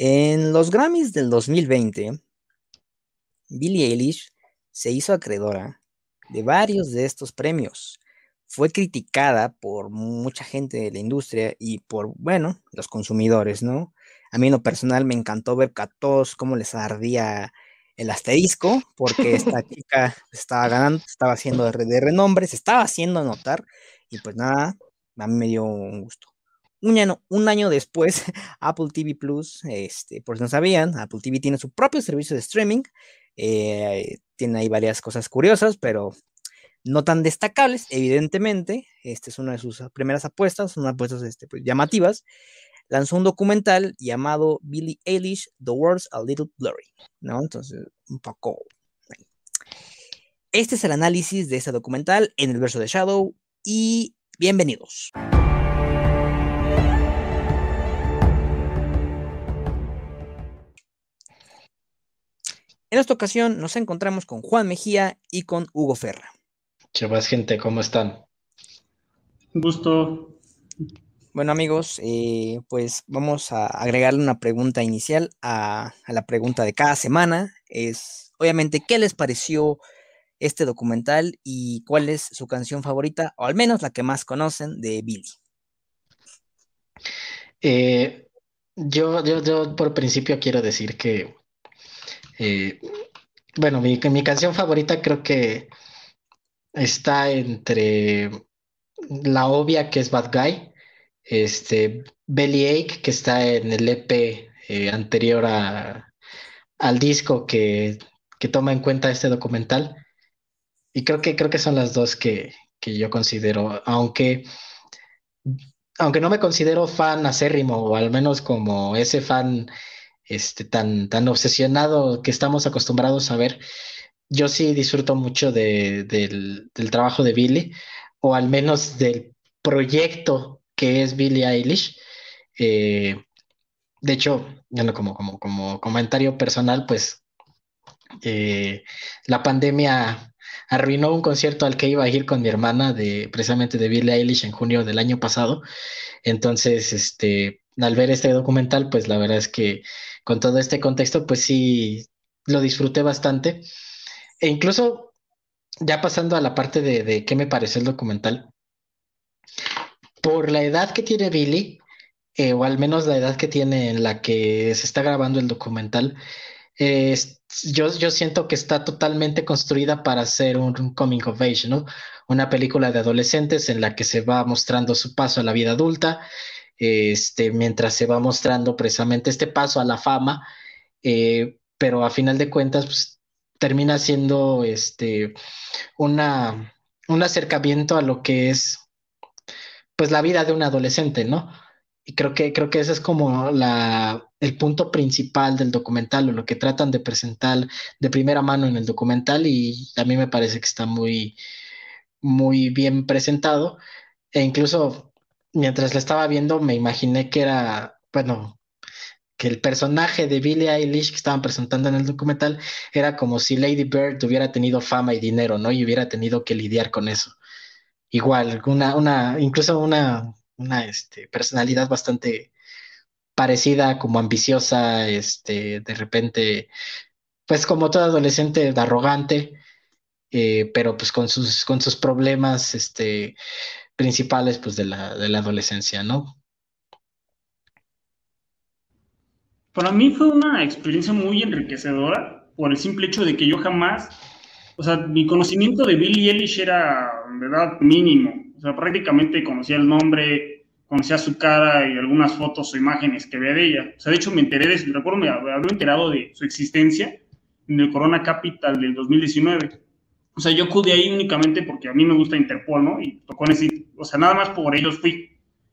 En los Grammys del 2020, Billie Eilish se hizo acreedora de varios de estos premios. Fue criticada por mucha gente de la industria y por, bueno, los consumidores, ¿no? A mí en lo personal me encantó ver a todos cómo les ardía el asterisco, porque esta chica estaba ganando, estaba haciendo de, renombre, se estaba haciendo notar, y pues nada, a mí me dio un gusto. Un año, después, Apple TV Plus, este, por si no sabían, Apple TV tiene su propio servicio de streaming, eh, tiene ahí varias cosas curiosas, pero no tan destacables, evidentemente. Esta es una de sus primeras apuestas, son apuestas este, pues, llamativas lanzó un documental llamado Billie Eilish, The World's a Little Blurry, ¿no? Entonces, un poco... Este es el análisis de este documental en el verso de Shadow y bienvenidos. En esta ocasión nos encontramos con Juan Mejía y con Hugo Ferra. Chavas, gente, ¿cómo están? Un gusto. Bueno amigos, eh, pues vamos a agregarle una pregunta inicial a, la pregunta de cada semana. Es, obviamente, ¿qué les pareció este documental y cuál es su canción favorita, o al menos la que más conocen de Billy? Eh, yo, yo, yo por principio quiero decir que, eh, bueno, mi, mi canción favorita creo que está entre la obvia que es Bad Guy este, Bellyache, que está en el EP eh, anterior al disco que, toma en cuenta este documental. Y creo que, creo que son las dos que, yo considero, aunque, aunque no me considero fan acérrimo, o al menos como ese fan este, tan, tan obsesionado que estamos acostumbrados a ver, yo sí disfruto mucho del, del trabajo de Billy, o al menos del proyecto que es Billie Eilish. Eh, de hecho, como, como, como comentario personal, pues eh, la pandemia arruinó un concierto al que iba a ir con mi hermana de precisamente de Billie Eilish en junio del año pasado. Entonces, este, al ver este documental, pues la verdad es que con todo este contexto, pues sí lo disfruté bastante. E incluso ya pasando a la parte de, de qué me pareció el documental, por la edad que tiene Billy, eh, o al menos la edad que tiene en la que se está grabando el documental, yo, yo siento que está totalmente construida para ser un, coming of age, ¿no? Una película de adolescentes en la que se va mostrando su paso a la vida adulta, este, mientras se va mostrando precisamente este paso a la fama, eh, pero a final de cuentas pues, termina siendo este, una, un acercamiento a lo que es pues la vida de un adolescente, ¿no? Y creo que, creo que ese es como la, el punto principal del documental o lo que tratan de presentar de primera mano en el documental y a mí me parece que está muy, muy bien presentado. E incluso mientras la estaba viendo me imaginé que era, bueno, que el personaje de Billie Eilish que estaban presentando en el documental era como si Lady Bird hubiera tenido fama y dinero, ¿no? Y hubiera tenido que lidiar con eso igual, una, una, incluso una, una este, personalidad bastante parecida, como ambiciosa, este, de repente, pues como todo adolescente arrogante, eh, pero pues con sus, con sus problemas este, principales pues de la, de la adolescencia, ¿no? Para mí fue una experiencia muy enriquecedora por el simple hecho de que yo jamás o sea, mi conocimiento de Billie Eilish era, verdad, mínimo. O sea, prácticamente conocía el nombre, conocía su cara y algunas fotos o imágenes que veía de ella. O sea, de hecho me enteré de, recuerdo, me había enterado de su existencia en el Corona Capital del 2019. O sea, yo acudí ahí únicamente porque a mí me gusta Interpol, ¿no? Y tocó en ese, o sea, nada más por ellos fui.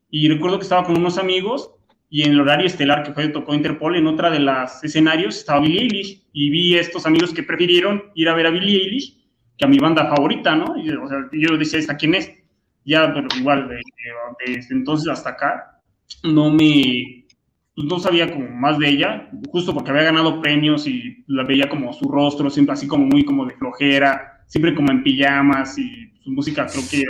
Y recuerdo que estaba con unos amigos y en el horario estelar que fue tocó Interpol, en otra de las escenarios estaba Billie Eilish y vi a estos amigos que prefirieron ir a ver a Billie Eilish que a mi banda favorita, ¿no? Y, o sea, yo decía, ¿esta quién es? Ya, pero igual, desde entonces hasta acá, no me, no sabía como más de ella, justo porque había ganado premios y la veía como su rostro, siempre así como muy como de flojera, siempre como en pijamas y su música creo que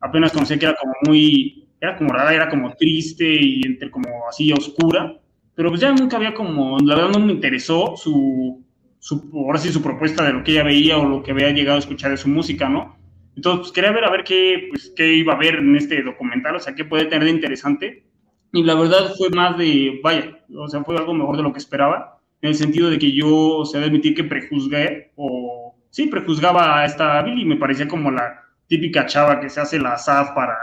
apenas conocía que era como muy era como rara, era como triste y entre como así oscura, pero pues ya nunca había como, la verdad no me interesó su, su, ahora sí su propuesta de lo que ella veía o lo que había llegado a escuchar de su música, ¿no? Entonces, pues quería ver a ver qué, pues, qué iba a ver en este documental, o sea, qué puede tener de interesante. Y la verdad fue más de, vaya, o sea, fue algo mejor de lo que esperaba, en el sentido de que yo, o sea, de admitir que prejuzgué, o sí, prejuzgaba a esta Billy, me parecía como la típica chava que se hace la SAF para,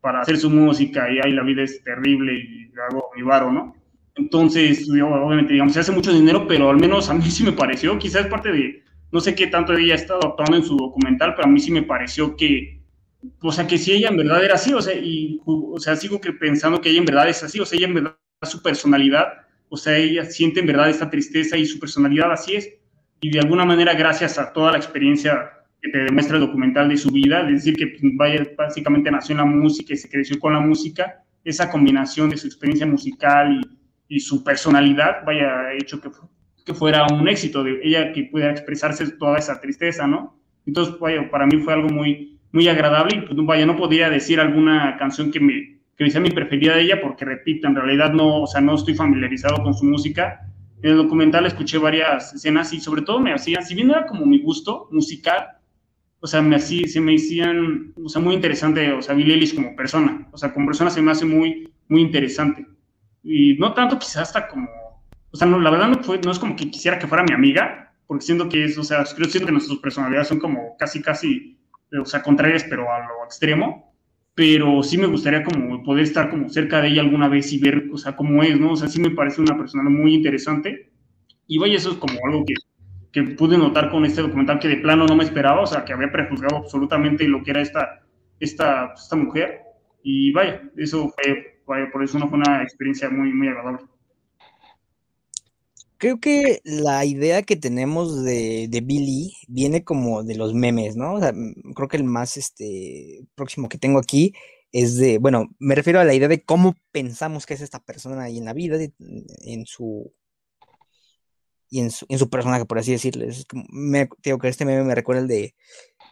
para hacer su música y ahí la vida es terrible y hago mi varo, ¿no? Entonces, obviamente, digamos, se hace mucho dinero, pero al menos a mí sí me pareció, quizás parte de, no sé qué tanto ella ha estado actuando en su documental, pero a mí sí me pareció que, o sea, que si ella en verdad era así, o sea, y, o sea, sigo que pensando que ella en verdad es así, o sea, ella en verdad su personalidad, o sea, ella siente en verdad esta tristeza y su personalidad así es, y de alguna manera gracias a toda la experiencia que te demuestra el documental de su vida, es decir, que pues, básicamente nació en la música y se creció con la música, esa combinación de su experiencia musical y, y su personalidad, vaya, hecho que que fuera un éxito, de ella que pudiera expresarse toda esa tristeza, ¿no? Entonces, vaya, para mí fue algo muy, muy agradable y pues, vaya, no podría decir alguna canción que me que sea mi preferida de ella porque, repito, en realidad no, o sea, no estoy familiarizado con su música. En el documental escuché varias escenas y sobre todo me hacían, si bien era como mi gusto musical, o sea, me hacía, se me hacían, o sea, muy interesante, o sea, Billie Eilish como persona, o sea, como persona se me hace muy, muy interesante. Y no tanto quizás hasta como o sea, no, la verdad no, fue, no es como que quisiera que fuera mi amiga, porque siento que es, o sea, creo siento que nuestras personalidades son como casi, casi, o sea, contrarias, pero a lo extremo. Pero sí me gustaría como poder estar como cerca de ella alguna vez y ver, o sea, cómo es, ¿no? O sea, sí me parece una persona muy interesante. Y vaya, eso es como algo que, que pude notar con este documental que de plano no me esperaba, o sea, que había prejuzgado absolutamente lo que era esta, esta, esta mujer. Y vaya, eso fue, vaya, por eso no fue una experiencia muy, muy agradable. Creo que la idea que tenemos de, de Billy viene como de los memes, ¿no? O sea, mm, creo que el más este, próximo que tengo aquí es de, bueno, me refiero a la idea de cómo pensamos que es esta persona ahí en la vida, en su y en su, en su personaje, por así decirlo. Es como, me, tengo que este meme me recuerda el de,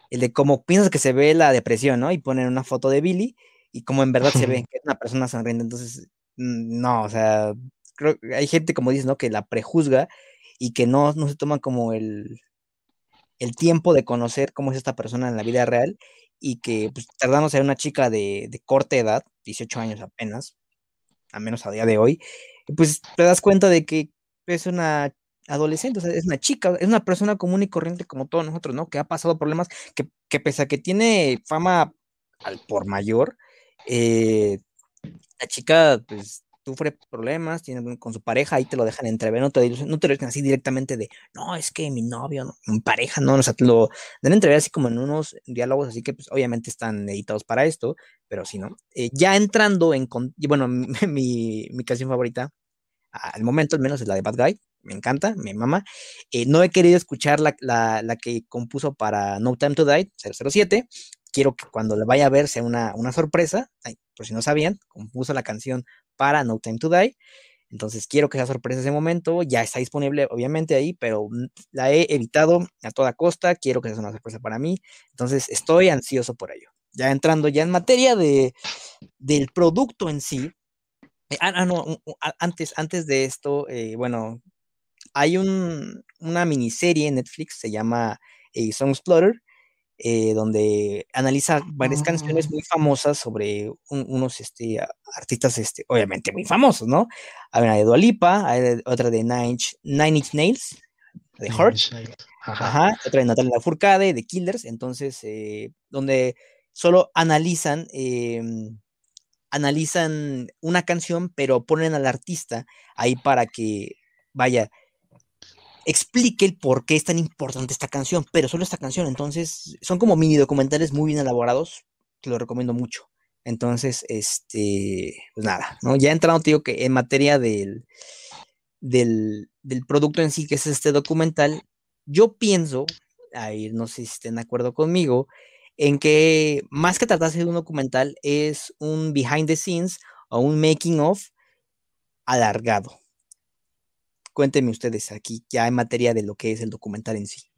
el de cómo piensas que se ve la depresión, ¿no? Y ponen una foto de Billy y cómo en verdad se ve que es una persona sonriente. Entonces, mm, no, o sea, hay gente, como dices, ¿no? Que la prejuzga y que no, no se toma como el, el tiempo de conocer cómo es esta persona en la vida real y que pues, tardamos en una chica de, de, corta edad, 18 años apenas, al menos a día de hoy, pues te das cuenta de que es una adolescente, o sea, es una chica, es una persona común y corriente como todos nosotros, ¿no? Que ha pasado problemas, que, que pese a que tiene fama al por mayor, eh, la chica pues sufre problemas, tiene con su pareja, ahí te lo dejan entrever, no te, no te lo dicen así directamente de, no, es que mi novio, no, mi pareja, no, o sea, te lo dan entrever así como en unos diálogos, así que pues obviamente están editados para esto, pero si no. Eh, ya entrando en, bueno, mi, mi, canción favorita, al momento al menos es la de Bad Guy, me encanta, mi mamá. Eh, no he querido escuchar la, la, la, que compuso para No Time to Die, 007. Quiero que cuando la vaya a ver sea una, una sorpresa. Ay, por si no sabían, compuso la canción para No Time to Die. Entonces quiero que sea sorpresa ese momento. Ya está disponible, obviamente, ahí, pero la he evitado a toda costa. Quiero que sea una sorpresa para mí. Entonces estoy ansioso por ello. Ya entrando ya en materia de, del producto en sí. Eh, ah, ah, antes, antes de esto, eh, bueno, hay un, una miniserie en Netflix, se llama eh, Song Explorer, eh, donde analiza varias canciones muy famosas sobre unos este, artistas, este, obviamente muy famosos, ¿no? Hay una de Dua Lipa, hay otra de Nine, Nine Inch Nails, de Ajá. otra de Natalia Lafourcade, de Killers, entonces, eh, donde solo analizan, em, analizan una canción, pero ponen al artista ahí para que vaya, explique el por qué es tan importante esta canción, pero solo esta canción. Entonces, son como mini documentales muy bien elaborados, que lo recomiendo mucho. Entonces, este, pues nada, ¿no? Ya entrando, te digo que en materia del, del, del producto en sí, que es este documental, yo pienso, ahí no sé si estén de acuerdo conmigo, en que más que tratarse de un documental, es un behind the scenes o un making of alargado. Cuéntenme ustedes aquí, ya en materia de lo que es el documental en sí.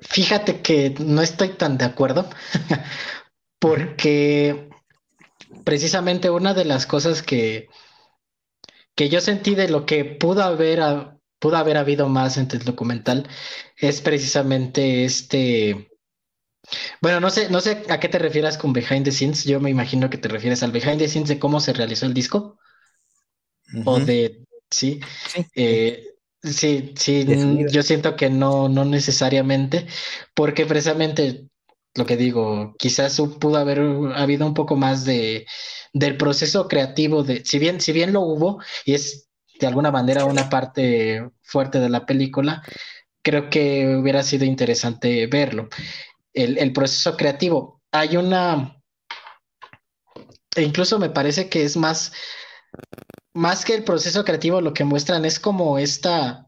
Fíjate que no estoy tan de acuerdo, porque precisamente una de las cosas que, que yo sentí de lo que pudo haber, pudo haber habido más entre el documental es precisamente este. Bueno, no sé, no sé a qué te refieras con behind the scenes. Yo me imagino que te refieres al behind the scenes de cómo se realizó el disco. O de sí. Sí, eh, sí, sí yo siento que no, no necesariamente, porque precisamente lo que digo, quizás pudo haber habido un poco más de del proceso creativo de, si bien, si bien lo hubo, y es de alguna manera una parte fuerte de la película, creo que hubiera sido interesante verlo. El, el proceso creativo. Hay una. E incluso me parece que es más. Más que el proceso creativo, lo que muestran es como esta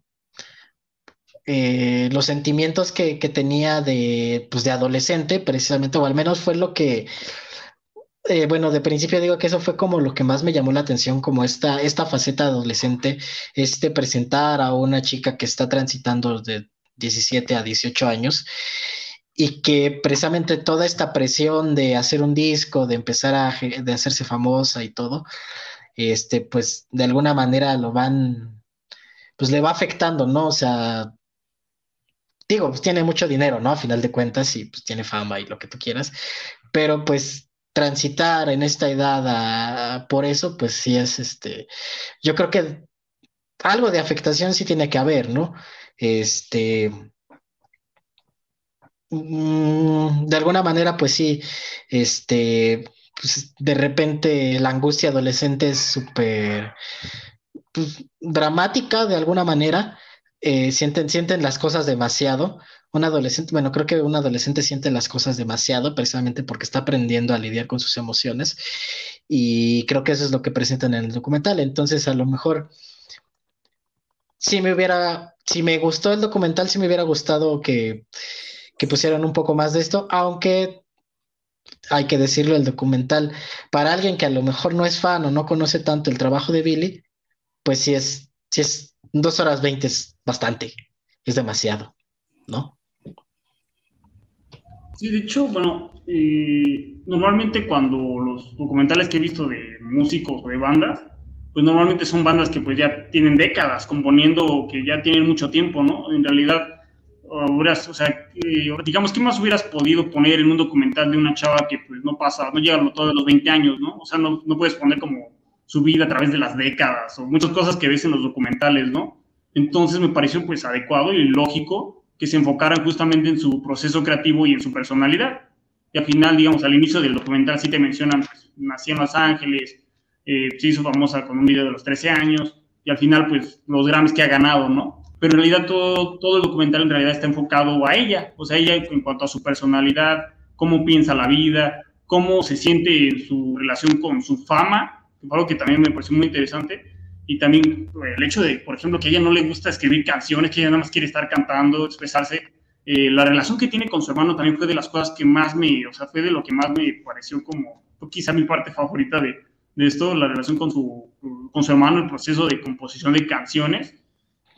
eh, los sentimientos que, tenía de, pues, de adolescente, precisamente, o al menos fue lo que, eh, bueno, de principio digo que eso fue como lo que más me llamó la atención, como esta, esta faceta adolescente, este presentar a una chica que está transitando de 17 a 18 años y que precisamente toda esta presión de hacer un disco, de empezar a de hacerse famosa y todo, este, pues de alguna manera lo van, pues le va afectando, ¿no? O sea, digo, pues tiene mucho dinero, ¿no? A final de cuentas, y pues tiene fama y lo que tú quieras, pero pues transitar en esta edad por eso, pues sí es este, yo creo que algo de afectación sí tiene que haber, ¿no? Este, mm, de alguna manera, pues sí, este, pues de repente la angustia adolescente es súper pues, dramática de alguna manera eh, sienten, sienten las cosas demasiado. Un adolescente, bueno, creo que un adolescente siente las cosas demasiado precisamente porque está aprendiendo a lidiar con sus emociones y creo que eso es lo que presentan en el documental. Entonces, a lo mejor, si me hubiera, si me gustó el documental, si me hubiera gustado que, que pusieran un poco más de esto, aunque hay que decirlo, el documental, para alguien que a lo mejor no es fan o no conoce tanto el trabajo de Billy, pues sí es, es dos horas veinte es bastante, es demasiado, ¿no? Sí, de hecho, bueno, eh, normalmente cuando los documentales que he visto de músicos o de bandas, pues normalmente son bandas que pues ya tienen décadas componiendo, que ya tienen mucho tiempo, ¿no? En realidad, hubieras, o sea, eh, digamos, ¿qué más hubieras podido poner en un documental de una chava que pues no pasa, no llega a todos los 20 años, ¿no? O sea, no, no puedes poner como su vida a través de las décadas o muchas cosas que ves en los documentales, ¿no? Entonces me pareció pues adecuado y lógico que se enfocaran justamente en su proceso creativo y en su personalidad. Y al final, digamos, al inicio del documental sí te mencionan, pues, nació en Los Ángeles, eh, se hizo famosa con un video de los 13 años, y al final, pues, los Grammys que ha ganado, ¿no? Pero en realidad todo, todo el documental en realidad está enfocado a ella, o sea, ella en cuanto a su personalidad, cómo piensa la vida, cómo se siente en su relación con su fama algo que también me pareció muy interesante. Y también eh, el hecho de, por ejemplo, que a ella no le gusta escribir canciones, que ella nada más quiere estar cantando, expresarse. Eh, la relación que tiene con su hermano también fue de las cosas que más me, o sea, fue de lo que más me pareció como, quizá mi parte favorita de, de esto, la relación con su, con su hermano, el proceso de composición de canciones.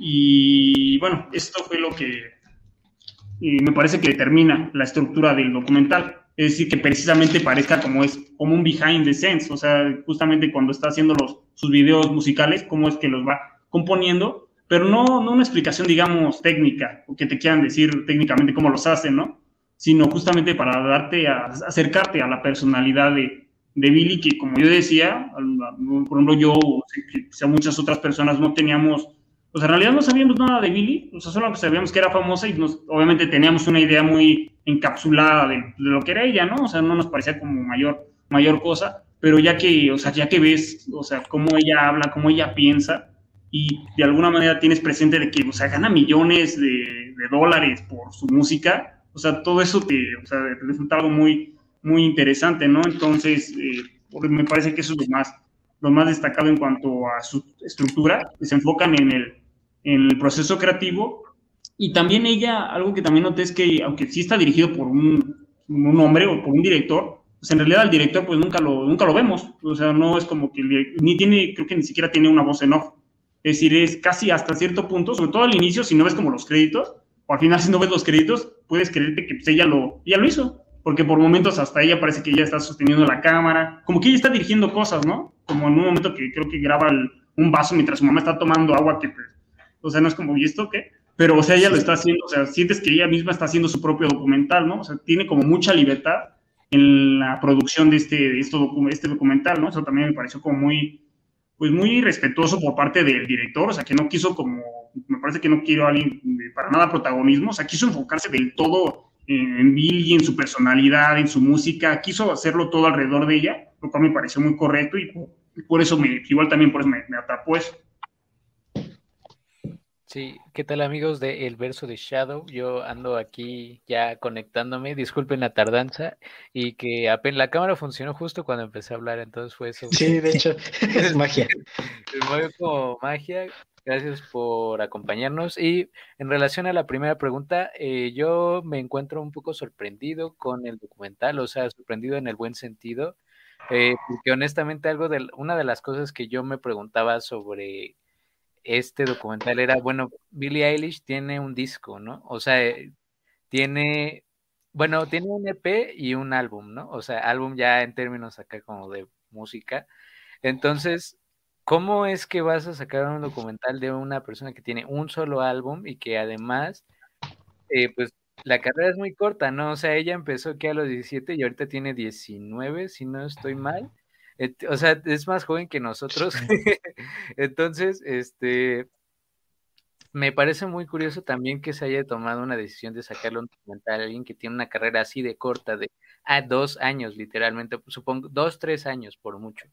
Y bueno, esto fue lo que me parece que determina la estructura del documental es decir, que precisamente parezca como es como un behind the scenes, o sea, justamente cuando está haciendo los, sus videos musicales, cómo es que los va componiendo, pero no, no una explicación, digamos, técnica, o que te quieran decir técnicamente cómo los hacen, ¿no? Sino justamente para darte, a, acercarte a la personalidad de, de Billy, que como yo decía, por ejemplo, yo, o muchas otras personas no teníamos pues en realidad no sabíamos nada de Billy, o sea, solo sabíamos que era famosa y nos, obviamente teníamos una idea muy encapsulada de, lo que era ella, ¿no? O sea, no nos parecía como mayor, mayor cosa, pero ya que, o sea, ya que ves, o sea, cómo ella habla, cómo ella piensa y de alguna manera tienes presente de que, o sea, gana millones de, dólares por su música, o sea, todo eso te, o sea, te algo muy, muy interesante, ¿no? Entonces, eh, me parece que eso es lo más, lo más destacado en cuanto a su estructura, se enfocan en el, en el proceso creativo. Y también ella, algo que también noté es que, aunque sí está dirigido por un, un hombre o por un director, pues en realidad el director pues nunca lo, nunca lo vemos. O sea, no es como que ni tiene, creo que ni siquiera tiene una voz en off. Es decir, es casi hasta cierto punto, sobre todo al inicio, si no ves como los créditos, o al final si no ves los créditos, puedes creerte que pues, ella, lo, ella lo hizo. Porque por momentos hasta ella parece que ella está sosteniendo la cámara, como que ella está dirigiendo cosas, ¿no? Como en un momento que creo que graba el, un vaso mientras su mamá está tomando agua, que pues, o sea, no es como, ¿y esto qué? Pero, o sea, ella lo está haciendo, o sea, sientes que ella misma está haciendo su propio documental, ¿no? O sea, tiene como mucha libertad en la producción de este, de esto, este documental, ¿no? Eso también me pareció como muy, pues muy respetuoso por parte del director, o sea, que no quiso como, me parece que no quiero a alguien para nada protagonismo, o sea, quiso enfocarse del todo en Billy, en su personalidad, en su música, quiso hacerlo todo alrededor de ella, lo cual me pareció muy correcto y, por eso me, igual también por eso me, me atrapó eso. Sí, ¿qué tal amigos de El Verso de Shadow? Yo ando aquí ya conectándome, disculpen la tardanza y que apenas la cámara funcionó justo cuando empecé a hablar, entonces fue eso. Sí, de hecho, es magia. Es como magia, gracias por acompañarnos y en relación a la primera pregunta, eh, yo me encuentro un poco sorprendido con el documental, o sea, sorprendido en el buen sentido, eh, porque honestamente algo de, una de las cosas que yo me preguntaba sobre este documental era, bueno, Billie Eilish tiene un disco, ¿no? O sea, eh, tiene, bueno, tiene un EP y un álbum, ¿no? O sea, álbum ya en términos acá como de música. Entonces, ¿cómo es que vas a sacar un documental de una persona que tiene un solo álbum y que además, eh, pues, la carrera es muy corta, ¿no? O sea, ella empezó que a los 17 y ahorita tiene 19, si no estoy mal. O sea, es más joven que nosotros. Entonces, este, me parece muy curioso también que se haya tomado una decisión de sacarle un documental a alguien que tiene una carrera así de corta, de a dos años literalmente, supongo, dos, tres años por mucho.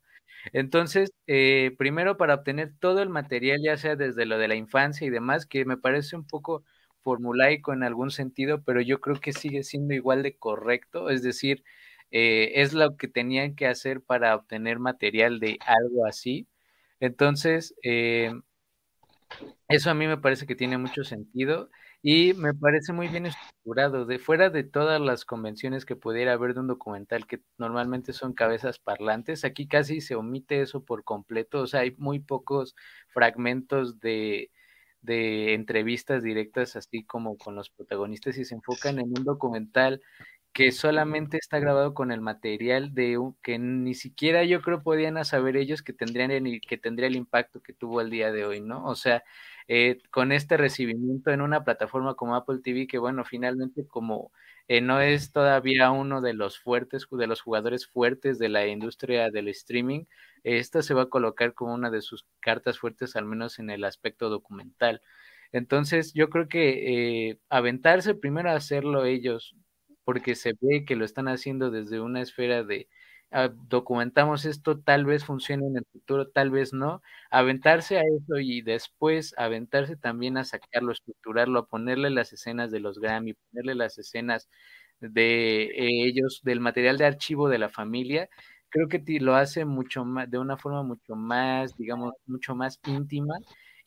Entonces, eh, primero para obtener todo el material, ya sea desde lo de la infancia y demás, que me parece un poco formulaico en algún sentido, pero yo creo que sigue siendo igual de correcto, es decir, eh, es lo que tenían que hacer para obtener material de algo así. Entonces, eh, eso a mí me parece que tiene mucho sentido y me parece muy bien estructurado. De fuera de todas las convenciones que pudiera haber de un documental que normalmente son cabezas parlantes, aquí casi se omite eso por completo. O sea, hay muy pocos fragmentos de, de entrevistas directas, así como con los protagonistas, y se enfocan en un documental que solamente está grabado con el material de un, que ni siquiera yo creo podían saber ellos que tendrían el, que tendría el impacto que tuvo el día de hoy, ¿no? O sea, eh, con este recibimiento en una plataforma como Apple TV, que bueno, finalmente como eh, no es todavía uno de los fuertes, de los jugadores fuertes de la industria del streaming, esta se va a colocar como una de sus cartas fuertes, al menos en el aspecto documental. Entonces, yo creo que eh, aventarse primero a hacerlo ellos, porque se ve que lo están haciendo desde una esfera de ah, documentamos esto, tal vez funcione en el futuro, tal vez no, aventarse a eso y después aventarse también a sacarlo, estructurarlo, a ponerle las escenas de los Grammy, ponerle las escenas de ellos, del material de archivo de la familia, creo que lo hace mucho más, de una forma mucho más, digamos, mucho más íntima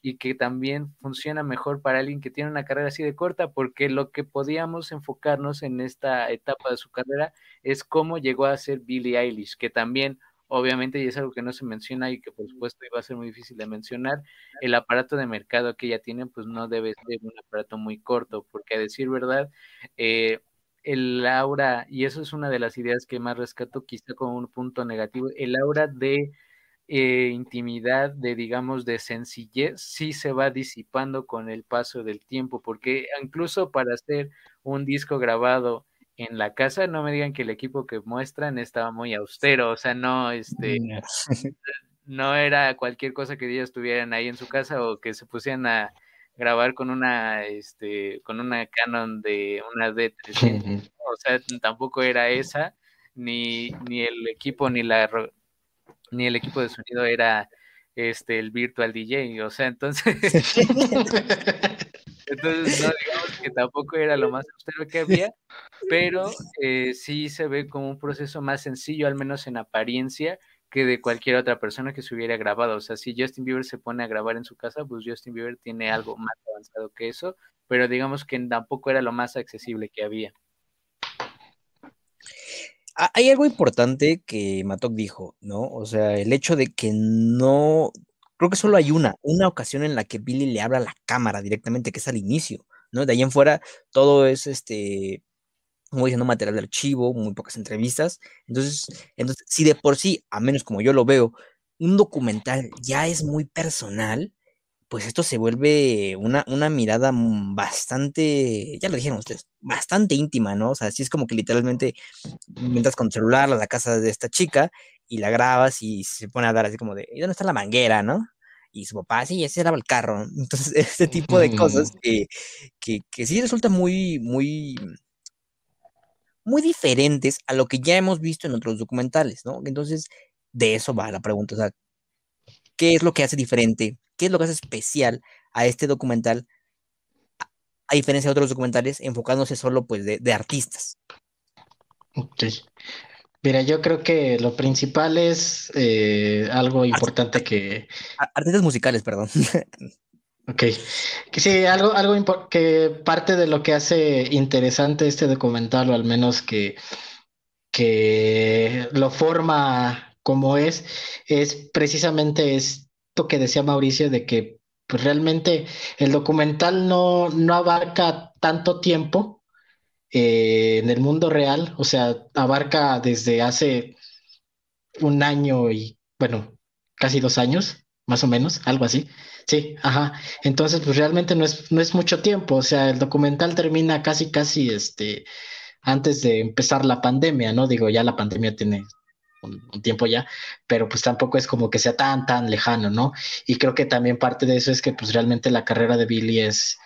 y que también funciona mejor para alguien que tiene una carrera así de corta, porque lo que podíamos enfocarnos en esta etapa de su carrera es cómo llegó a ser Billie Eilish, que también obviamente, y es algo que no se menciona y que por supuesto iba a ser muy difícil de mencionar, el aparato de mercado que ella tiene, pues no debe ser un aparato muy corto, porque a decir verdad, eh, el aura, y eso es una de las ideas que más rescato, quizá como un punto negativo, el aura de eh, intimidad, de digamos, de sencillez, sí se va disipando con el paso del tiempo, porque incluso para hacer un disco grabado en la casa, no me digan que el equipo que muestran estaba muy austero, o sea, no, este, mm. no era cualquier cosa que ellos tuvieran ahí en su casa o que se pusieran a grabar con una, este, con una Canon de una D300, o sea, tampoco era esa, ni, ni el equipo, ni la ni el equipo de sonido era este el virtual DJ, o sea, entonces entonces no digamos que tampoco era lo más austero que había, pero eh, sí se ve como un proceso más sencillo, al menos en apariencia, que de cualquier otra persona que se hubiera grabado. O sea, si Justin Bieber se pone a grabar en su casa, pues Justin Bieber tiene algo más avanzado que eso, pero digamos que tampoco era lo más accesible que había. Hay algo importante que Matok dijo, ¿no? O sea, el hecho de que no, creo que solo hay una, una ocasión en la que Billy le habla a la cámara directamente, que es al inicio, ¿no? De ahí en fuera todo es este, como diciendo, material de archivo, muy pocas entrevistas. Entonces, entonces, si de por sí, a menos como yo lo veo, un documental ya es muy personal, pues esto se vuelve una, una mirada bastante, ya lo dijeron ustedes, bastante íntima, ¿no? O sea, así es como que literalmente entras con celular a la casa de esta chica y la grabas y se pone a dar así como de, ¿y dónde está la manguera, no? Y su papá, sí, ese era el carro. Entonces, este tipo de cosas que, que, que sí resulta muy, muy, muy diferentes a lo que ya hemos visto en otros documentales, ¿no? Entonces, de eso va la pregunta, o sea, ¿qué es lo que hace diferente? ¿Qué es lo que hace especial a este documental, a, diferencia de otros documentales, enfocándose solo, pues, de, artistas? Ok. Mira, yo creo que lo principal es eh, algo importante que... Artistas musicales, perdón. Ok. Que sí, algo, algo que parte de lo que hace interesante este documental, o al menos que, que lo forma como es, es precisamente esto que decía Mauricio de que pues, realmente el documental no, no abarca tanto tiempo eh, en el mundo real, o sea, abarca desde hace un año y, bueno, casi dos años, más o menos, algo así. Sí, ajá. Entonces, pues realmente no es, no es mucho tiempo. O sea, el documental termina casi, casi este, antes de empezar la pandemia, ¿no? Digo, ya la pandemia tiene un, tiempo ya, pero pues tampoco es como que sea tan, tan lejano, ¿no? Y creo que también parte de eso es que pues realmente la carrera de Billy es,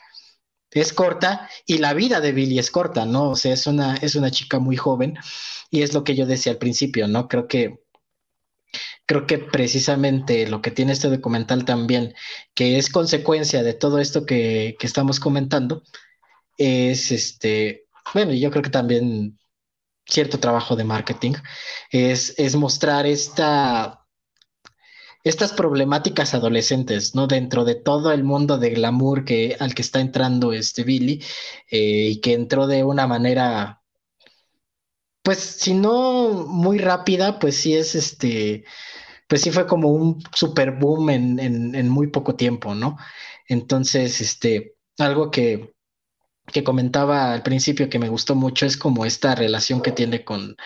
es corta y la vida de Billy es corta, ¿no? O sea, es una, es una chica muy joven y es lo que yo decía al principio, ¿no? Creo que creo que precisamente lo que tiene este documental también, que es consecuencia de todo esto que, estamos comentando, es este, bueno, yo creo que también cierto trabajo de marketing, es, es mostrar esta, estas problemáticas adolescentes, ¿no? Dentro de todo el mundo de glamour que, al que está entrando este Billy, eh, y que entró de una manera, pues, si no muy rápida, pues sí es este, pues sí fue como un super boom en, muy poco tiempo, ¿no? Entonces, este, algo que, comentaba al principio que me gustó mucho es como esta relación que tiene con,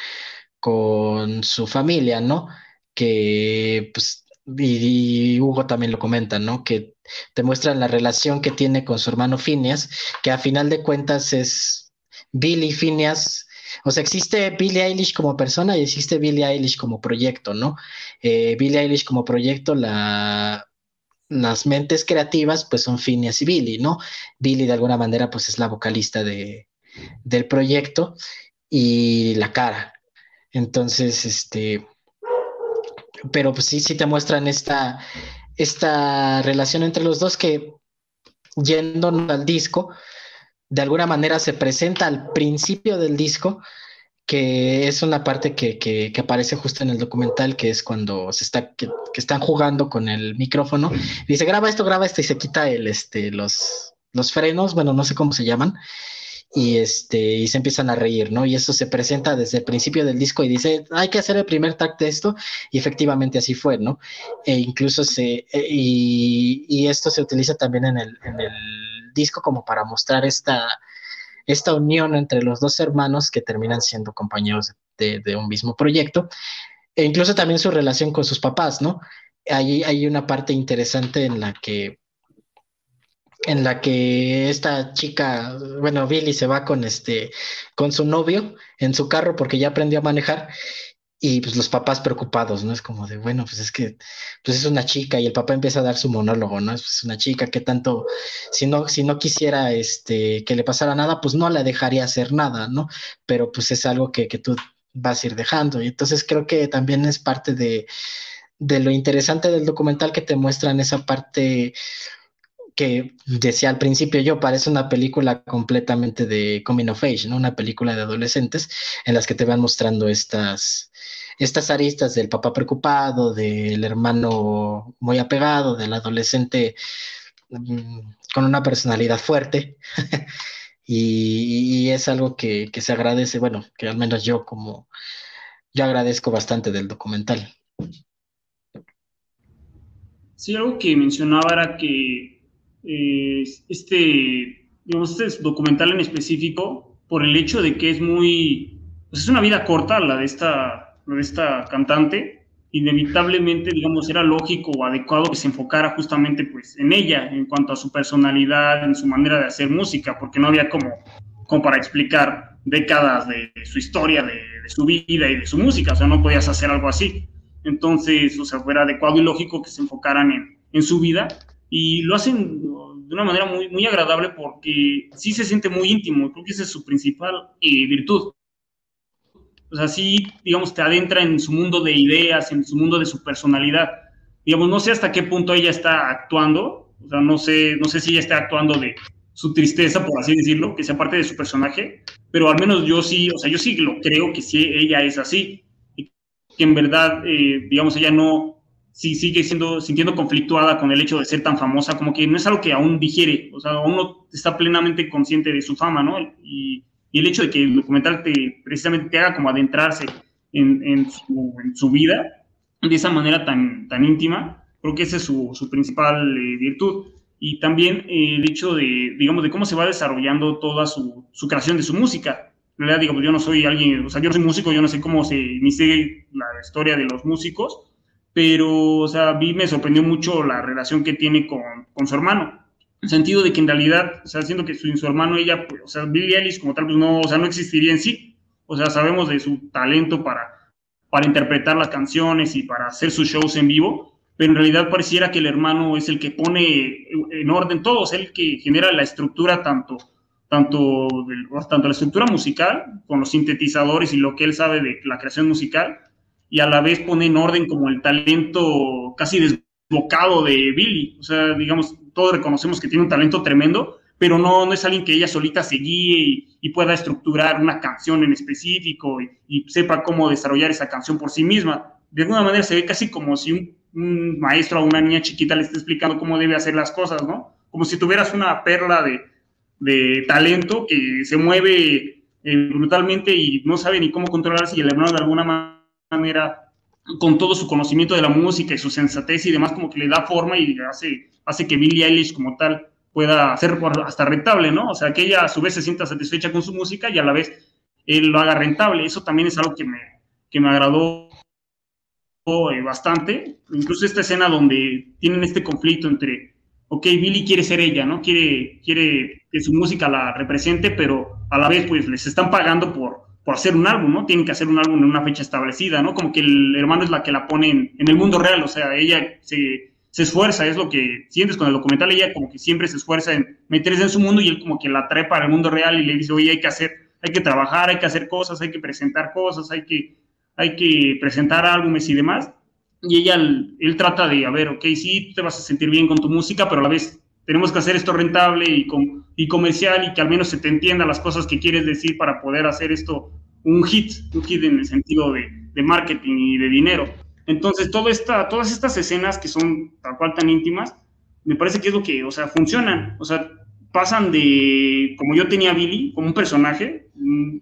con su familia, ¿no? Que, pues, y, Hugo también lo comenta, ¿no? Que te muestran la relación que tiene con su hermano Phineas, que a final de cuentas es Billy Phineas o sea, existe Billie Eilish como persona y existe Billie Eilish como proyecto, ¿no? Eh, Billie Eilish como proyecto, la, las mentes creativas, pues son Phineas y Billy, ¿no? Billy de alguna manera, pues es la vocalista de, del proyecto y la cara. Entonces, este, pero pues sí, sí te muestran esta, esta relación entre los dos que yendo al disco, de alguna manera se presenta al principio del disco, que es una parte que, aparece justo en el documental, que es cuando se está, que, están jugando con el micrófono, y dice, graba esto, graba esto, y se quita el, este, los, los frenos, bueno, no sé cómo se llaman, y este, y se empiezan a reír, ¿no? Y eso se presenta desde el principio del disco y dice, hay que hacer el primer track de esto, y efectivamente así fue, ¿no? E incluso se, e, y, esto se utiliza también en el, en el disco como para mostrar esta, esta unión entre los dos hermanos que terminan siendo compañeros de, un mismo proyecto, e incluso también su relación con sus papás, ¿no? Hay, hay una parte interesante en la que en la que esta chica, bueno, Billy se va con este, con su novio en su carro porque ya aprendió a manejar y pues los papás preocupados, ¿no? Es como de, bueno, pues es que, pues es una chica y el papá empieza a dar su monólogo, ¿no? Es pues, una chica que tanto, si no, si no quisiera, este, que le pasara nada, pues no la dejaría hacer nada, ¿no? Pero pues es algo que, que tú vas a ir dejando. Y entonces creo que también es parte de, de lo interesante del documental que te muestran esa parte que decía al principio yo, parece una película completamente de coming of age, ¿no? Una película de adolescentes en las que te van mostrando estas, estas aristas del papá preocupado, del hermano muy apegado, del adolescente mm, con una personalidad fuerte. y, es algo que, que se agradece, bueno, que al menos yo como, yo agradezco bastante del documental. Sí, algo que mencionaba era que eh, este, digamos, este documental en específico por el hecho de que es muy, pues es una vida corta la de esta, de esta cantante, inevitablemente, digamos, era lógico o adecuado que se enfocara justamente pues en ella, en cuanto a su personalidad, en su manera de hacer música, porque no había como, como para explicar décadas de, su historia, de, su vida y de su música, o sea, no podías hacer algo así. Entonces, o sea, fuera adecuado y lógico que se enfocaran en, en su vida y lo hacen de una manera muy, muy agradable porque sí se siente muy íntimo, creo que esa es su principal eh, virtud. O sea, sí, digamos, te adentra en su mundo de ideas, en su mundo de su personalidad. Digamos, no sé hasta qué punto ella está actuando, o sea, no sé, no sé si ella está actuando de su tristeza, por así decirlo, que sea parte de su personaje, pero al menos yo sí, o sea, yo sí lo creo que sí, ella es así, y que en verdad, eh, digamos, ella no, sí sigue siendo, sintiendo conflictuada con el hecho de ser tan famosa, como que no es algo que aún digiere, o sea, aún no está plenamente consciente de su fama, ¿no? Y, y el hecho de que el documental te, precisamente te haga como adentrarse en, en, su, vida de esa manera tan, tan íntima, creo que esa es su, su principal eh, virtud. Y también eh, el hecho de, digamos, de cómo se va desarrollando toda su, su creación de su música. En realidad, digo, pues yo no soy alguien, o sea, yo no soy músico, yo no sé cómo se inicia la historia de los músicos, pero, o sea, me sorprendió mucho la relación que tiene con, con su hermano. El sentido de que en realidad, o sea, siendo que su, su hermano, ella, pues, o sea, Billie Eilish como tal, pues no, o sea, no existiría en sí. O sea, sabemos de su talento para, para interpretar las canciones y para hacer sus shows en vivo, pero en realidad pareciera que el hermano es el que pone en orden todo, es el que genera la estructura tanto, tanto, tanto la estructura musical con los sintetizadores y lo que él sabe de la creación musical, y a la vez pone en orden como el talento casi desbocado de Billy. O sea, digamos, todos reconocemos que tiene un talento tremendo, pero no, no es alguien que ella solita se guíe y, pueda estructurar una canción en específico y, sepa cómo desarrollar esa canción por sí misma. De alguna manera se ve casi como si un, maestro o una niña chiquita le esté explicando cómo debe hacer las cosas, ¿no? Como si tuvieras una perla de, de talento que se mueve eh, brutalmente y no sabe ni cómo controlarse y el hermano de alguna manera, con todo su conocimiento de la música y su sensatez y demás, como que le da forma y hace, hace que Billie Eilish como tal pueda ser hasta rentable, ¿no? O sea, que ella a su vez se sienta satisfecha con su música y a la vez él lo haga rentable. Eso también es algo que me, que me agradó eh, bastante. Incluso esta escena donde tienen este conflicto entre, ok, Billie quiere ser ella, ¿no? Quiere, quiere que su música la represente, pero a la vez pues les están pagando por, por hacer un álbum, ¿no? Tienen que hacer un álbum en una fecha establecida, ¿no? Como que el hermano es la que la pone en, el mundo real, o sea, ella se, esfuerza, es lo que sientes con el documental, ella como que siempre se esfuerza en meterse en su mundo y él como que la trae para el mundo real y le dice, oye, hay que hacer, hay que trabajar, hay que hacer cosas, hay que presentar cosas, hay que, hay que presentar álbumes y demás. Y ella, él trata de, a ver, ok, sí, te vas a sentir bien con tu música, pero a la vez tenemos que hacer esto rentable y, y comercial y que al menos se te entienda las cosas que quieres decir para poder hacer esto un hit, un hit en el sentido de, de marketing y de dinero. Entonces, todo esta, todas estas escenas que son tal cual tan íntimas, me parece que es lo que, o sea, funcionan, o sea, pasan de, como yo tenía a Billy, como un personaje,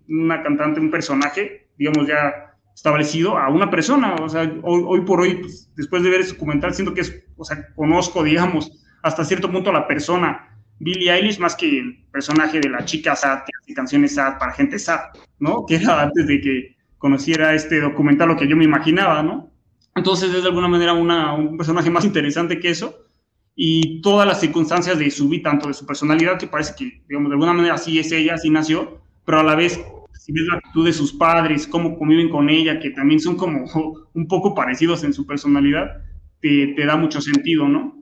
una cantante, un personaje, digamos, ya establecido a una persona, o sea, hoy, hoy por hoy, pues, después de ver ese documental, siento que es, o sea, conozco, digamos, hasta cierto punto la persona Billie Eilish más que el personaje de la chica sad que hace canciones sad para gente sad, ¿no? Que era antes de que conociera este documental lo que yo me imaginaba, ¿no? Entonces es de alguna manera una, un personaje más interesante que eso y todas las circunstancias de su vida, tanto de su personalidad, que parece que, digamos, de alguna manera así es ella, así nació, pero a la vez, si ves la actitud de sus padres, cómo conviven con ella, que también son como un poco parecidos en su personalidad, te, te da mucho sentido, ¿no?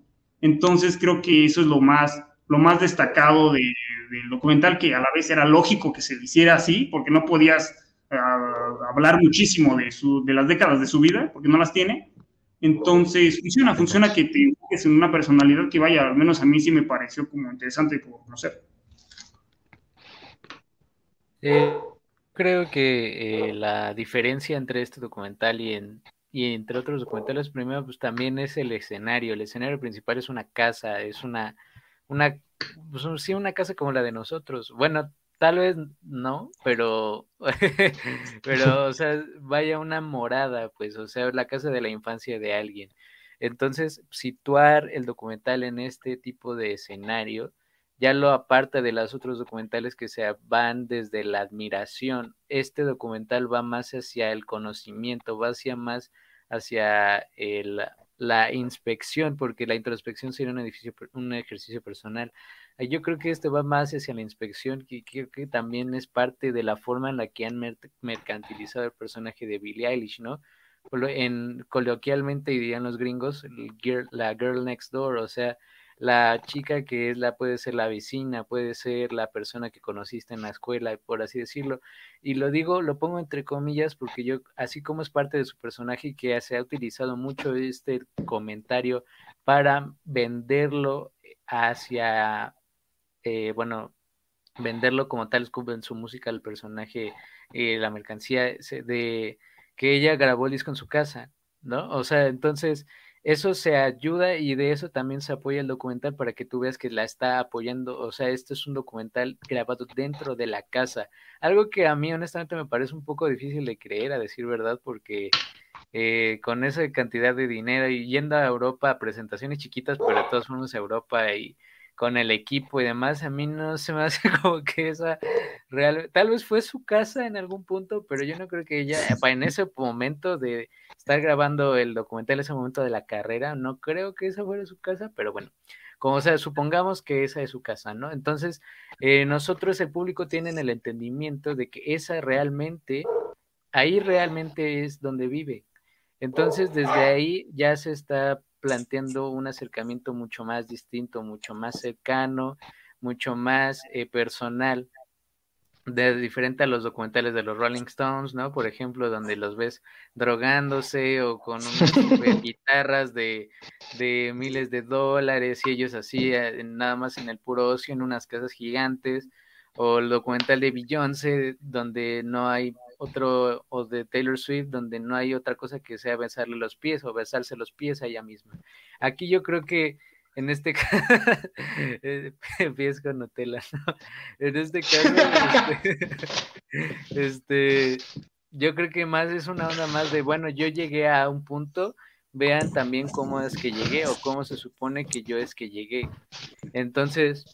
Entonces creo que eso es lo más, lo más destacado del documental, que a la vez era lógico que se hiciera así, porque no podías ah, hablar muchísimo de, su, de las décadas de su vida, porque no las tiene. Entonces funciona, funciona que te enfoques en una personalidad que vaya, al menos a mí sí me pareció como interesante por conocer. Eh, creo que eh, la diferencia entre este documental y en, y entre otros documentales, primero, pues también es el escenario. El escenario principal es una casa, es una, una, pues sí, una casa como la de nosotros. Bueno, tal vez no, pero, pero, o sea, vaya una morada, pues, o sea, la casa de la infancia de alguien. Entonces, situar el documental en este tipo de escenario, ya lo aparta de los otros documentales que se van desde la admiración. Este documental va más hacia el conocimiento, va hacia más hacia el, la inspección, porque la introspección sería un, edificio, un ejercicio personal. Yo creo que esto va más hacia la inspección, que creo que también es parte de la forma en la que han mercantilizado el personaje de Billie Eilish, ¿no? En, coloquialmente dirían los gringos, la girl next door, o sea, la chica que es la, puede ser la vecina, puede ser la persona que conociste en la escuela, por así decirlo. Y lo digo, lo pongo entre comillas porque yo, así como es parte de su personaje y que se ha utilizado mucho este comentario para venderlo hacia, eh, bueno, venderlo como tal, en su música, el personaje, eh, la mercancía de que ella grabó el disco en su casa, ¿no? O sea, entonces eso se ayuda y de eso también se apoya el documental para que tú veas que la está apoyando. O sea, esto es un documental grabado dentro de la casa. Algo que a mí honestamente me parece un poco difícil de creer, a decir verdad, porque eh, con esa cantidad de dinero y yendo a Europa a presentaciones chiquitas, pero de todos modos a Europa y con el equipo y demás, a mí no se me hace como que esa real, tal vez fue su casa en algún punto, pero yo no creo que ella, en ese momento de estar grabando el documental, ese momento de la carrera, no creo que esa fuera su casa, pero bueno, como sea, supongamos que esa es su casa, ¿no? Entonces, eh, nosotros, el público, tienen el entendimiento de que esa realmente, ahí realmente es donde vive. Entonces, desde ahí ya se está planteando un acercamiento mucho más distinto, mucho más cercano, mucho más eh, personal, de, diferente a los documentales de los Rolling Stones, ¿no? Por ejemplo, donde los ves drogándose o con unas guitarras de, de, miles de dólares y ellos así, eh, nada más en el puro ocio, en unas casas gigantes, o el documental de Beyoncé, donde no hay otro, o de Taylor Swift, donde no hay otra cosa que sea besarle los pies o besarse los pies a ella misma. Aquí yo creo que en este caso, eh, pies con Nutella, ¿no? En este caso, este, este, yo creo que más es una onda más de, bueno, yo llegué a un punto, vean también cómo es que llegué o cómo se supone que yo es que llegué. Entonces,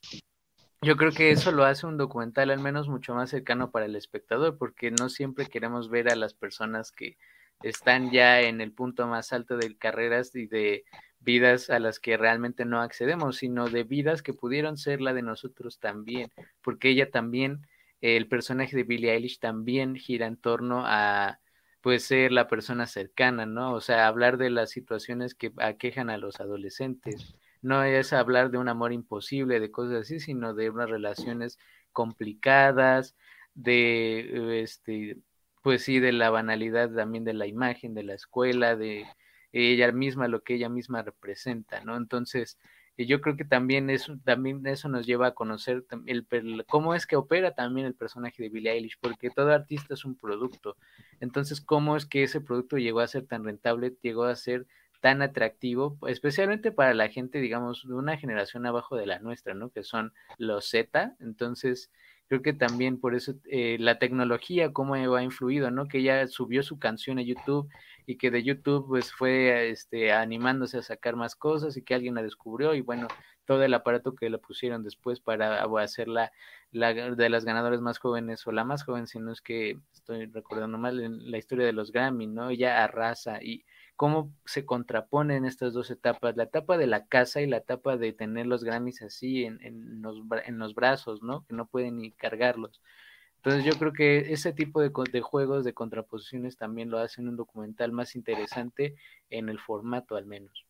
yo creo que eso lo hace un documental al menos mucho más cercano para el espectador, porque no siempre queremos ver a las personas que están ya en el punto más alto de carreras y de vidas a las que realmente no accedemos, sino de vidas que pudieron ser la de nosotros también, porque ella también, el personaje de Billie Eilish también gira en torno a pues ser la persona cercana, ¿no? O sea, hablar de las situaciones que aquejan a los adolescentes, no es hablar de un amor imposible, de cosas así, sino de unas relaciones complicadas, de este, pues sí, de la banalidad también de la imagen, de la escuela, de ella misma, lo que ella misma representa, ¿no? Entonces, eh, yo creo que también eso, también eso nos lleva a conocer el, cómo es que opera también el personaje de Billie Eilish, porque todo artista es un producto. Entonces, ¿cómo es que ese producto llegó a ser tan rentable, llegó a ser tan atractivo, especialmente para la gente, digamos, de una generación abajo de la nuestra, ¿no? Que son los Z. Entonces, creo que también por eso eh, la tecnología, cómo ha influido, ¿no? Que ella subió su canción a YouTube y que de YouTube, pues, fue este, animándose a sacar más cosas y que alguien la descubrió y bueno, todo el aparato que le pusieron después para hacer la, de las ganadoras más jóvenes o la más joven, si no es que estoy recordando mal, la historia de los Grammy, ¿no? Ella arrasa y cómo se contraponen estas dos etapas, la etapa de la casa y la etapa de tener los Grammys así en, los, brazos, ¿no? Que no pueden ni cargarlos. Entonces yo creo que ese tipo de, juegos, de contraposiciones también lo hacen un documental más interesante en el formato al menos.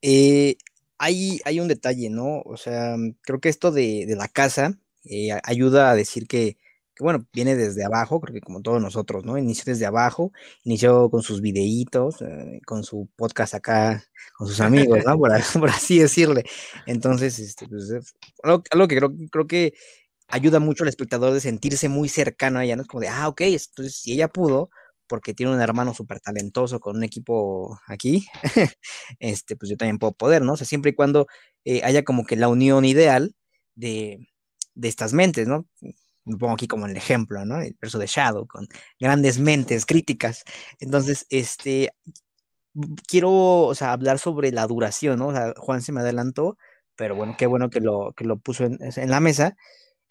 Eh, hay, un detalle, ¿no? O sea, creo que esto de, de la casa eh, ayuda a decir que que bueno, viene desde abajo, creo que como todos nosotros, ¿no? Inició desde abajo, inició con sus videitos, eh, con su podcast acá, con sus amigos, ¿no? Por, así decirle. Entonces, este, pues, algo, que creo, creo que ayuda mucho al espectador de sentirse muy cercano a ella, ¿no? Es como de, ah, ok, entonces si ella pudo, porque tiene un hermano súper talentoso con un equipo aquí, este, pues yo también puedo poder, ¿no? O sea, siempre y cuando eh, haya como que la unión ideal de, de estas mentes, ¿no? Me pongo aquí como el ejemplo, ¿no? El verso de Shadow, con grandes mentes críticas. Entonces, este, quiero, o sea, hablar sobre la duración, ¿no? O sea, Juan se me adelantó, pero bueno, qué bueno que lo, que lo puso en, en la mesa.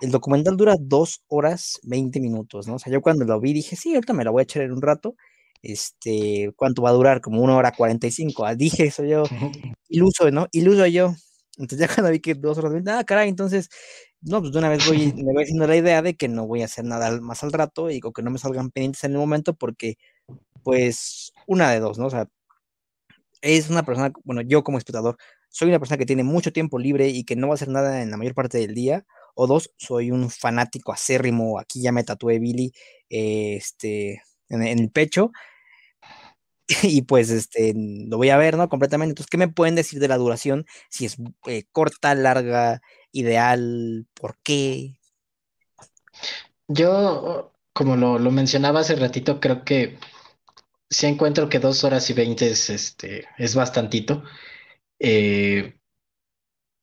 El documental dura dos horas 20 minutos, ¿no? O sea, yo cuando lo vi dije, sí, ahorita me lo voy a echar en un rato. este, ¿cuánto va a durar? Como una hora cuarenta y cinco. Ah, dije eso yo, iluso, ¿no? Iluso yo. Entonces ya cuando vi que dos horas, ah, caray, entonces, no, pues de una vez voy, me voy haciendo la idea de que no voy a hacer nada más al rato y que no me salgan pendientes en el momento porque, pues, una de dos, ¿no? O sea, es una persona, bueno, yo como espectador, soy una persona que tiene mucho tiempo libre y que no va a hacer nada en la mayor parte del día, o dos, soy un fanático acérrimo, aquí ya me tatué Billy este, en, el pecho, y pues este, lo voy a ver, ¿no? Completamente. Entonces, ¿qué me pueden decir de la duración? Si es eh, corta, larga, ideal, ¿por qué? Yo, como lo, lo mencionaba hace ratito, creo que sí encuentro que dos horas y veinte es, este, es. Eh,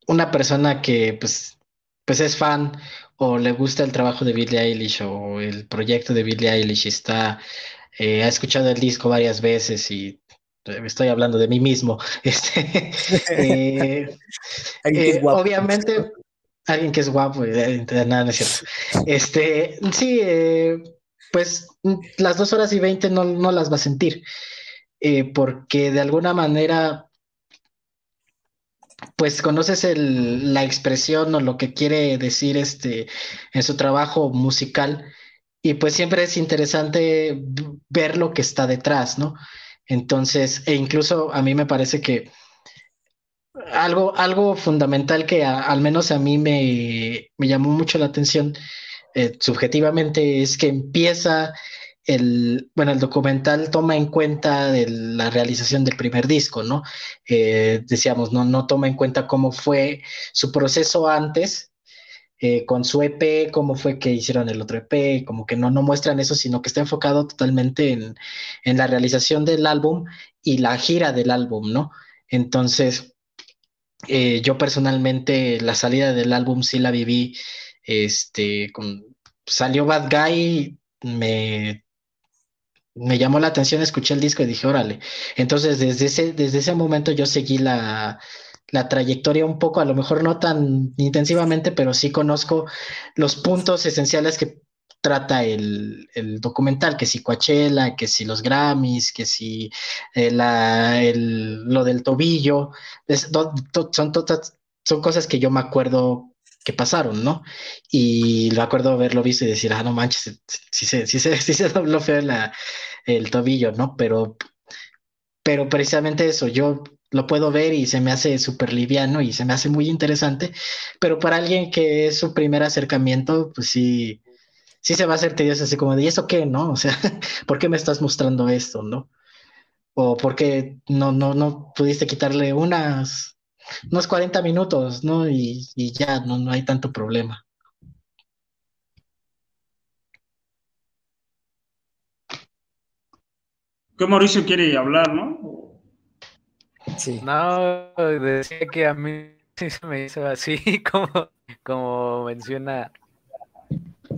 una persona que pues, pues es fan o le gusta el trabajo de Billie Eilish o el proyecto de Billie Eilish está, eh, ha escuchado el disco varias veces y estoy hablando de mí mismo. Este, eh, obviamente, alguien que es guapo, nada, no es cierto. Este, sí, pues las dos horas y veinte no, no las va a sentir, porque de alguna manera pues conoces el, la expresión o lo que quiere decir este en su trabajo musical y pues siempre es interesante ver lo que está detrás, ¿no? Entonces, e incluso a mí me parece que algo, algo fundamental que al menos a mí me, me llamó mucho la atención eh, subjetivamente es que empieza el, bueno, el documental toma en cuenta la realización del primer disco, ¿no? Eh, decíamos, no, no toma en cuenta cómo fue su proceso antes eh, con su EP, cómo fue que hicieron el otro EP, como que no, no muestran eso, sino que está enfocado totalmente en, en la realización del álbum y la gira del álbum, ¿no? Entonces, eh, yo personalmente la salida del álbum sí la viví, este, con, salió Bad Guy, me me llamó la atención, escuché el disco y dije, órale. Entonces, desde ese, desde ese momento yo seguí la, la trayectoria un poco, a lo mejor no tan intensivamente, pero sí conozco los puntos esenciales que trata el, el documental, que si Coachella, que si los Grammys, que si eh, la, el, lo del tobillo, son, son cosas que yo me acuerdo que pasaron, ¿no? Y lo acuerdo haberlo visto y decir, ah, no manches, sí se, sí se, sí se dobló feo la, el tobillo, ¿no? Pero, pero precisamente eso, yo lo puedo ver y se me hace súper liviano y se me hace muy interesante, pero para alguien que es su primer acercamiento, pues sí, sí se va a hacer tedioso, así como de, ¿y eso qué, no? O sea, ¿por qué me estás mostrando esto, no? O por qué no, no, no pudiste quitarle unas unos 40 minutos, ¿no? Y, ya, no, no hay tanto problema. ¿Qué Mauricio quiere hablar, no? Sí. No, decía que a mí se me hizo así como, como menciona.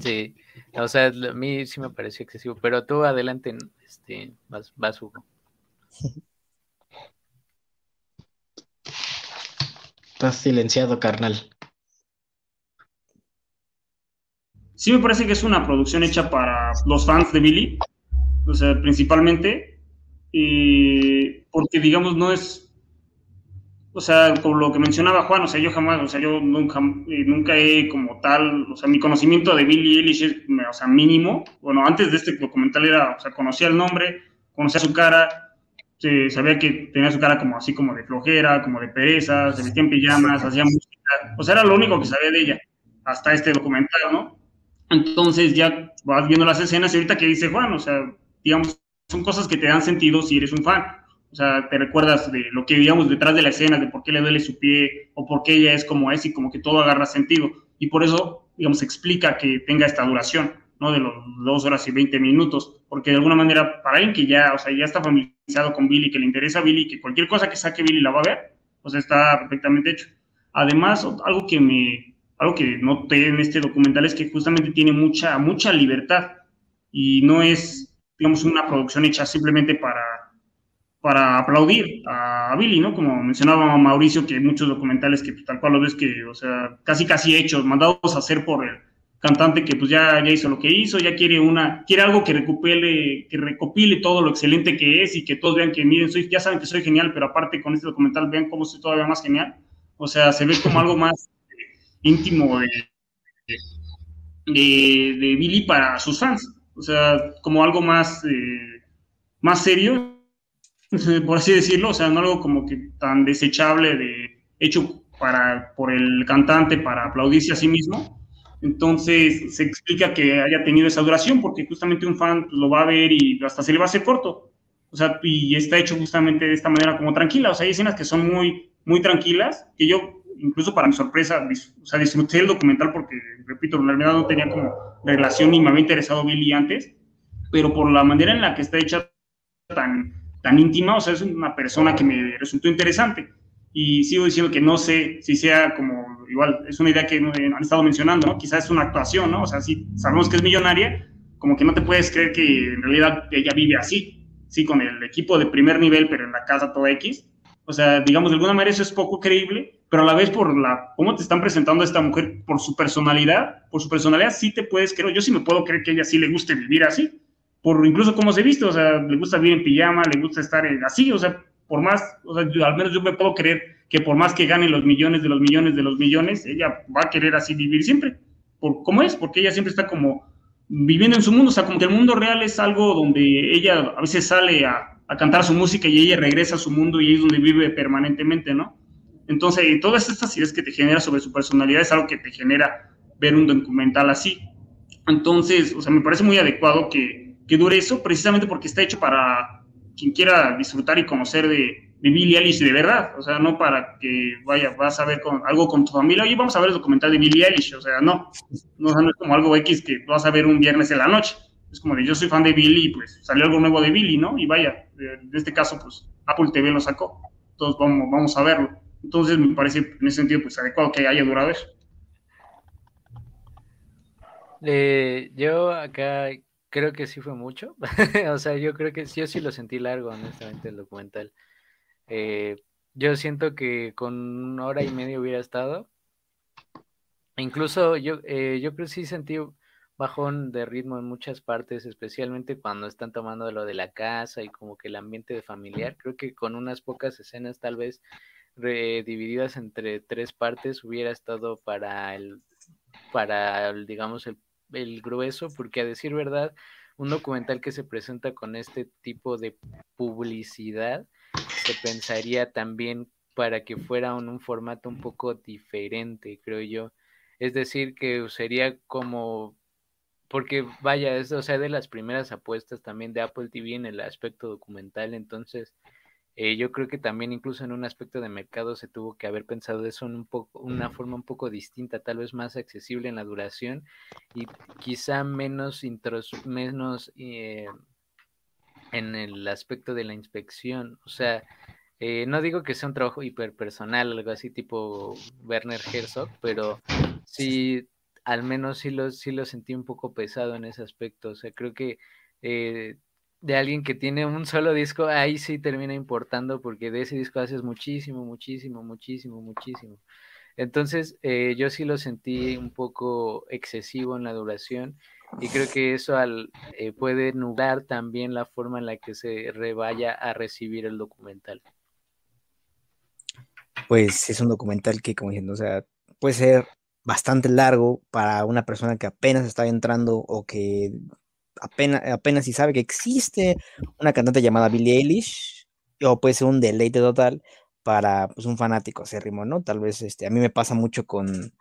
Sí, o sea, a mí sí me pareció excesivo, pero tú adelante, este, vas, vas Hugo. Estás silenciado, carnal. Sí me parece que es una producción hecha para los fans de Billy, o sea, principalmente, porque digamos no es, o sea, como lo que mencionaba Juan, o sea, yo jamás, o sea, yo nunca, eh, nunca he como tal, o sea, mi conocimiento de Billy Eilish es, o sea, mínimo. Bueno, antes de este documental era, o sea, conocía el nombre, conocía su cara, se sabía que tenía su cara como así como de flojera, como de pereza, se vestía en pijamas, hacía música, o sea, era lo único que sabía de ella, hasta este documental, ¿no? Entonces ya vas viendo las escenas y ahorita que dice Juan, o sea, digamos, son cosas que te dan sentido si eres un fan. O sea, te recuerdas de lo que digamos detrás de la escena, de por qué le duele su pie o por qué ella es como es y como que todo agarra sentido. Y por eso, digamos, explica que tenga esta duración. ¿no? De los dos horas y veinte minutos, porque de alguna manera, para alguien que ya, o sea, ya está familiarizado con Billy, que le interesa a Billy, que cualquier cosa que saque Billy la va a ver, pues está perfectamente hecho. Además, algo que me, algo que noté en este documental es que justamente tiene mucha, mucha libertad y no es, digamos, una producción hecha simplemente para, para aplaudir a Billy, ¿no? Como mencionaba Mauricio, que hay muchos documentales que tal cual lo ves que, o sea, casi casi hechos, mandados a hacer por el cantante que pues ya, ya hizo lo que hizo, ya quiere una, quiere algo que recopile, que recopile todo lo excelente que es y que todos vean que miren, soy, ya saben que soy genial, pero aparte con este documental vean cómo soy todavía más genial. O sea, se ve como algo más eh, íntimo de, de, Billy para sus fans. O sea, como algo más, eh, más serio, por así decirlo. O sea, no algo como que tan desechable de hecho para, por el cantante para aplaudirse a sí mismo entonces se explica que haya tenido esa duración porque justamente un fan lo va a ver y hasta se le va a hacer corto. O sea, y está hecho justamente de esta manera como tranquila. O sea, hay escenas que son muy, muy tranquilas, que yo, incluso para mi sorpresa, o sea, disfruté el documental porque, repito, en realidad no tenía como relación ni me había interesado Billy antes, pero por la manera en la que está hecha tan, tan íntima, o sea, es una persona que me resultó interesante. Y sigo diciendo que no sé si sea como igual es una idea que han estado mencionando, ¿no? Quizás es una actuación, ¿no? O sea, si sabemos que es millonaria, como que no te puedes creer que en realidad ella vive así, sí, con el equipo de primer nivel, pero en la casa todo X. O sea, digamos, de alguna manera eso es poco creíble, pero a la vez por la, cómo te están presentando a esta mujer, por su personalidad, por su personalidad sí te puedes creer, yo sí me puedo creer que a ella sí le guste vivir así, por incluso cómo se viste, o sea, le gusta vivir en pijama, le gusta estar así, o sea, por más, o sea, al menos yo me puedo creer que por más que gane los millones de los millones de los millones, ella va a querer así vivir siempre. Por, ¿Cómo es? Porque ella siempre está como viviendo en su mundo, o sea, como que el mundo real es algo donde ella a veces sale a, a cantar su música y ella regresa a su mundo y es donde vive permanentemente, ¿no? Entonces, todas estas ideas que te genera sobre su personalidad es algo que te genera ver un documental así. Entonces, o sea, me parece muy adecuado que, que dure eso, precisamente porque está hecho para quien quiera disfrutar y conocer de, de Billie Eilish de verdad, o sea, no para que vaya, vas a ver con, algo con tu familia, oye, vamos a ver el documental de Billie Eilish, o sea, no, no, es como algo X que vas a ver un viernes en la noche, es como de yo soy fan de Billie pues salió algo nuevo de Billie, ¿no? Y vaya, en este caso, pues Apple TV lo sacó, entonces vamos, vamos a verlo. Entonces me parece en ese sentido pues adecuado que haya durado eso. Yo acá creo que sí fue mucho, o sea, yo creo que yo sí lo sentí largo, honestamente, el documental. Eh, yo siento que con una hora y media hubiera estado. Incluso yo, eh, yo creo que sí sentí bajón de ritmo en muchas partes, especialmente cuando están tomando lo de la casa y como que el ambiente de familiar. Creo que con unas pocas escenas tal vez divididas entre tres partes hubiera estado para el, para digamos, el, el grueso, porque a decir verdad, un documental que se presenta con este tipo de publicidad, se pensaría también para que fuera en un formato un poco diferente, creo yo. Es decir, que sería como, porque vaya, es, o sea, de las primeras apuestas también de Apple TV en el aspecto documental, entonces eh, yo creo que también incluso en un aspecto de mercado se tuvo que haber pensado eso en un poco, una forma un poco distinta, tal vez más accesible en la duración y quizá menos, intros, menos eh, en el aspecto de la inspección. O sea, eh, no digo que sea un trabajo hiperpersonal, algo así tipo Werner Herzog, pero sí, al menos sí lo, sí lo sentí un poco pesado en ese aspecto. O sea, creo que eh, de alguien que tiene un solo disco, ahí sí termina importando porque de ese disco haces muchísimo, muchísimo, muchísimo, muchísimo. Entonces, eh, yo sí lo sentí un poco excesivo en la duración y creo que eso al, eh, puede nublar también la forma en la que se revaya a recibir el documental. Pues es un documental que, como diciendo, o sea, puede ser bastante largo para una persona que apenas está entrando o que apenas, apenas si sabe que existe una cantante llamada Billie Eilish, o puede ser un deleite total para pues, un fanático acérrimo, ¿no? Tal vez este, a mí me pasa mucho con,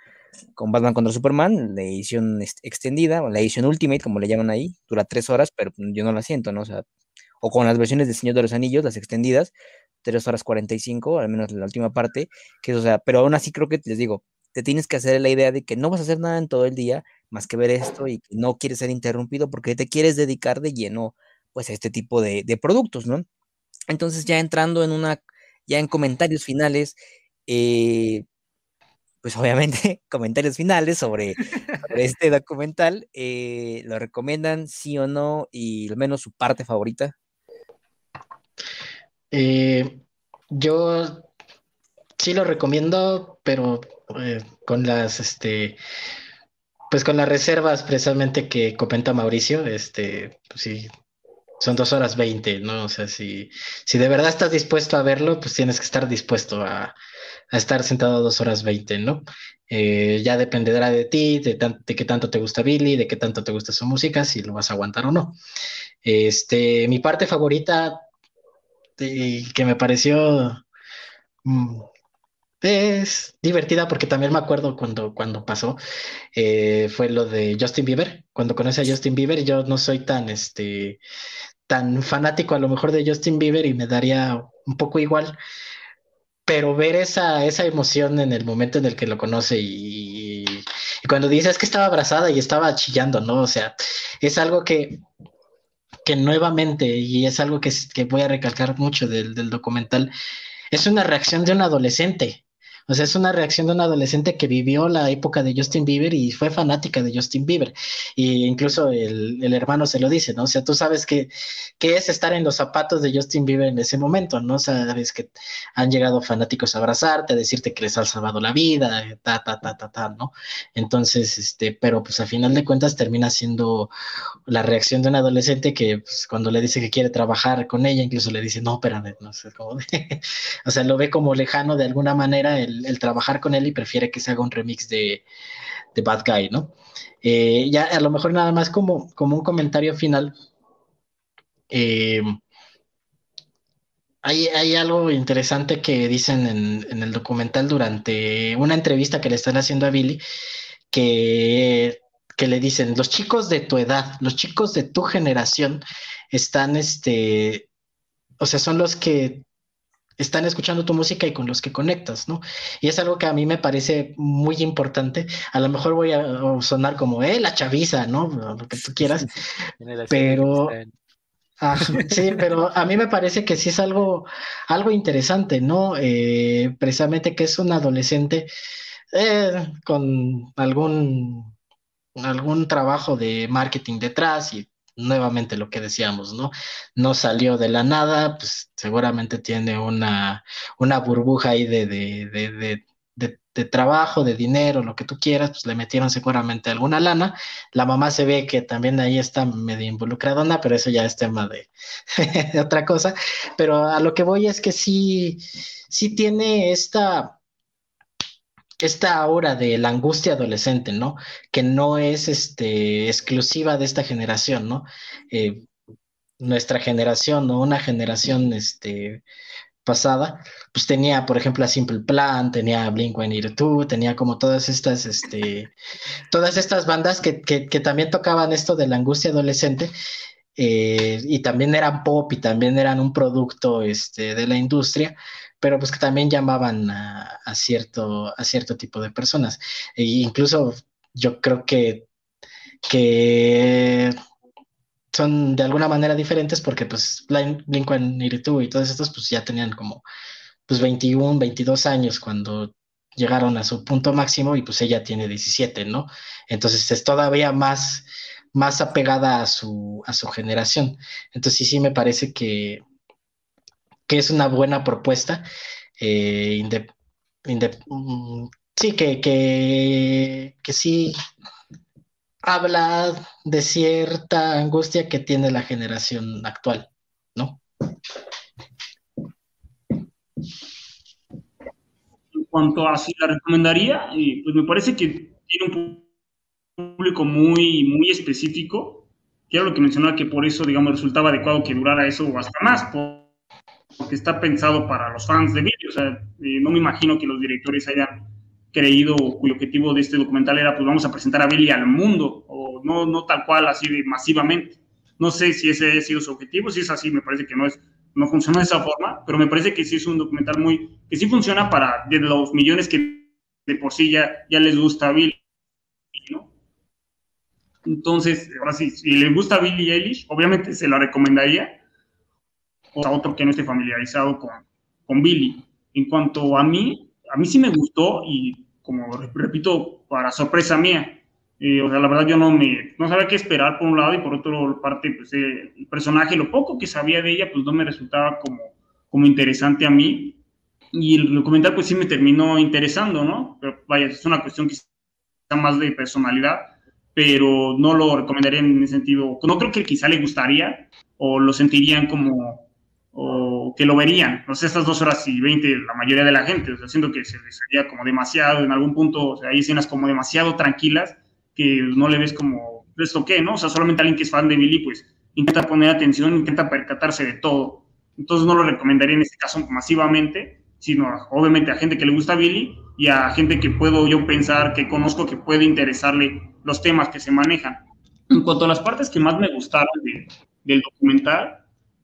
con Batman contra Superman, la edición extendida, o la edición Ultimate, como le llaman ahí, dura tres horas, pero yo no la siento, ¿no? O sea, o con las versiones de Señor de los Anillos, las extendidas, tres horas 45, al menos la última parte, que o sea, pero aún así creo que les digo, te tienes que hacer la idea de que no vas a hacer nada en todo el día más que ver esto y que no quieres ser interrumpido porque te quieres dedicar de lleno pues a este tipo de, de productos, ¿no? Entonces ya entrando en una, ya en comentarios finales, eh, pues obviamente comentarios finales sobre, este documental. Eh, ¿Lo recomiendan, sí o no? Y al menos su parte favorita. Eh, yo sí lo recomiendo, pero eh, con las, este, Pues con las reservas precisamente que comenta Mauricio, este, pues sí, son dos horas veinte, ¿no? O sea, si, si de verdad estás dispuesto a verlo, pues tienes que estar dispuesto a, estar sentado dos horas veinte, ¿no? Eh, ya dependerá de ti, de, de, qué tanto te gusta Billy, de qué tanto te gusta su música, si lo vas a aguantar o no. Este, mi parte favorita que me pareció mm, es divertida porque también me acuerdo cuando, cuando pasó, eh, fue lo de Justin Bieber. Cuando conocí a Justin Bieber, yo no soy tan, este, tan fanático a lo mejor de Justin Bieber y me daría un poco igual, pero ver esa, esa emoción en el momento en el que lo conoce y, y cuando dice es que estaba abrazada y estaba chillando, ¿no? O sea, es algo que que nuevamente, y es algo que, que voy a recalcar mucho del, del, documental, es una reacción de un adolescente. O sea, es una reacción de un adolescente que vivió la época de Justin Bieber y fue fanática de Justin Bieber. Y incluso el, el hermano se lo dice, ¿no? O sea, tú sabes que, que, es estar en los zapatos de Justin Bieber en ese momento, ¿no? Sabes que han llegado fanáticos a abrazarte, a decirte que les ha salvado la vida, ta, ta, ta, ta, ta, ¿no? Entonces, este, pero pues a final de cuentas termina siendo la reacción de un adolescente que pues, cuando le dice que quiere trabajar con ella, incluso le dice, no, espérame, no sé, cómo o sea, lo ve como lejano de alguna manera el el, trabajar con él y prefiere que se haga un remix de, de Bad Guy, ¿no? Eh, ya a lo mejor nada más como, como un comentario final. Eh, hay, hay, algo interesante que dicen en, en, el documental durante una entrevista que le están haciendo a Billy, que, que le dicen, los chicos de tu edad, los chicos de tu generación están, este, o sea, son los que están escuchando tu música y con los que conectas, ¿no? Y es algo que a mí me parece muy importante. A lo mejor voy a sonar como, eh, la chaviza, ¿no? Lo que tú quieras. pero... Ah, sí, pero a mí me parece que sí es algo, algo interesante, ¿no? Eh, precisamente que es un adolescente eh, con algún, algún trabajo de marketing detrás y nuevamente lo que decíamos, ¿no? No salió de la nada, pues seguramente tiene una, una burbuja ahí de, de, de, de, trabajo, de dinero, lo que tú quieras, pues le metieron seguramente alguna lana. La mamá se ve que también ahí está medio involucradona, pero eso ya es tema de, otra cosa. Pero a lo que voy es que sí, sí tiene esta esta hora de la angustia adolescente, ¿no? Que no es este, exclusiva de esta generación, ¿no? Eh, nuestra generación, ¿no? Una generación este, pasada, pues tenía, por ejemplo, a Simple Plan, tenía Blink-182, tenía como todas estas, este, todas estas bandas que, que, que también tocaban esto de la angustia adolescente eh, y también eran pop y también eran un producto este, de la industria, pero pues que también llamaban a, cierto, a cierto tipo de personas. E incluso yo creo que, que son de alguna manera diferentes porque pues Blink-182 y todos estos pues ya tenían como pues 21, 22 años cuando llegaron a su punto máximo y pues ella tiene 17, ¿no? Entonces es todavía más, más apegada a su, a su generación. Entonces sí, sí me parece que, que es una buena propuesta. Eh, mm, sí, que, que, sí habla de cierta angustia que tiene la generación actual, ¿no? En cuanto a si la recomendaría, eh, pues me parece que tiene un público muy, muy específico, que era lo que mencionaba, que por eso, digamos, resultaba adecuado que durara eso hasta más, porque está pensado para los fans de vídeo. O sea, eh, no me imagino que los directores hayan creído cuyo objetivo de este documental era, pues vamos a presentar a Billy al mundo, o no, no tal cual, así de masivamente. No sé si ese ha sido su objetivo, si es así, me parece que no es, no funciona de esa forma, pero me parece que sí es un documental muy, que sí funciona para de los millones que de por sí ya, ya les gusta a Billy, ¿no? Entonces, ahora sí, si le gusta a Billy Eilish, obviamente se la recomendaría, o a otro que no esté familiarizado con, con Billy. En cuanto a mí, a mí sí me gustó y como repito, para sorpresa mía, eh, o sea, la verdad yo no me, no sabía qué esperar por un lado y por otro parte, pues eh, el personaje, lo poco que sabía de ella, pues no me resultaba como, como interesante a mí. Y el documental pues sí me terminó interesando, ¿no? Pero vaya, es una cuestión que está más de personalidad. pero no lo recomendaría en ese sentido. No creo que quizá le gustaría o lo sentirían como, o que lo verían. No sé, estas dos horas y veinte, la mayoría de la gente, o sea, siento que se les haría como demasiado, en algún punto, o sea, hay escenas como demasiado tranquilas que no le ves como, ¿esto qué, no? O sea, solamente alguien que es fan de Billy, pues intenta poner atención, intenta percatarse de todo. Entonces no lo recomendaría en este caso masivamente, sino obviamente a gente que le gusta Billy y a gente que puedo yo pensar, que conozco, que puede interesarle los temas que se manejan. En cuanto a las partes que más me gustaron del documental,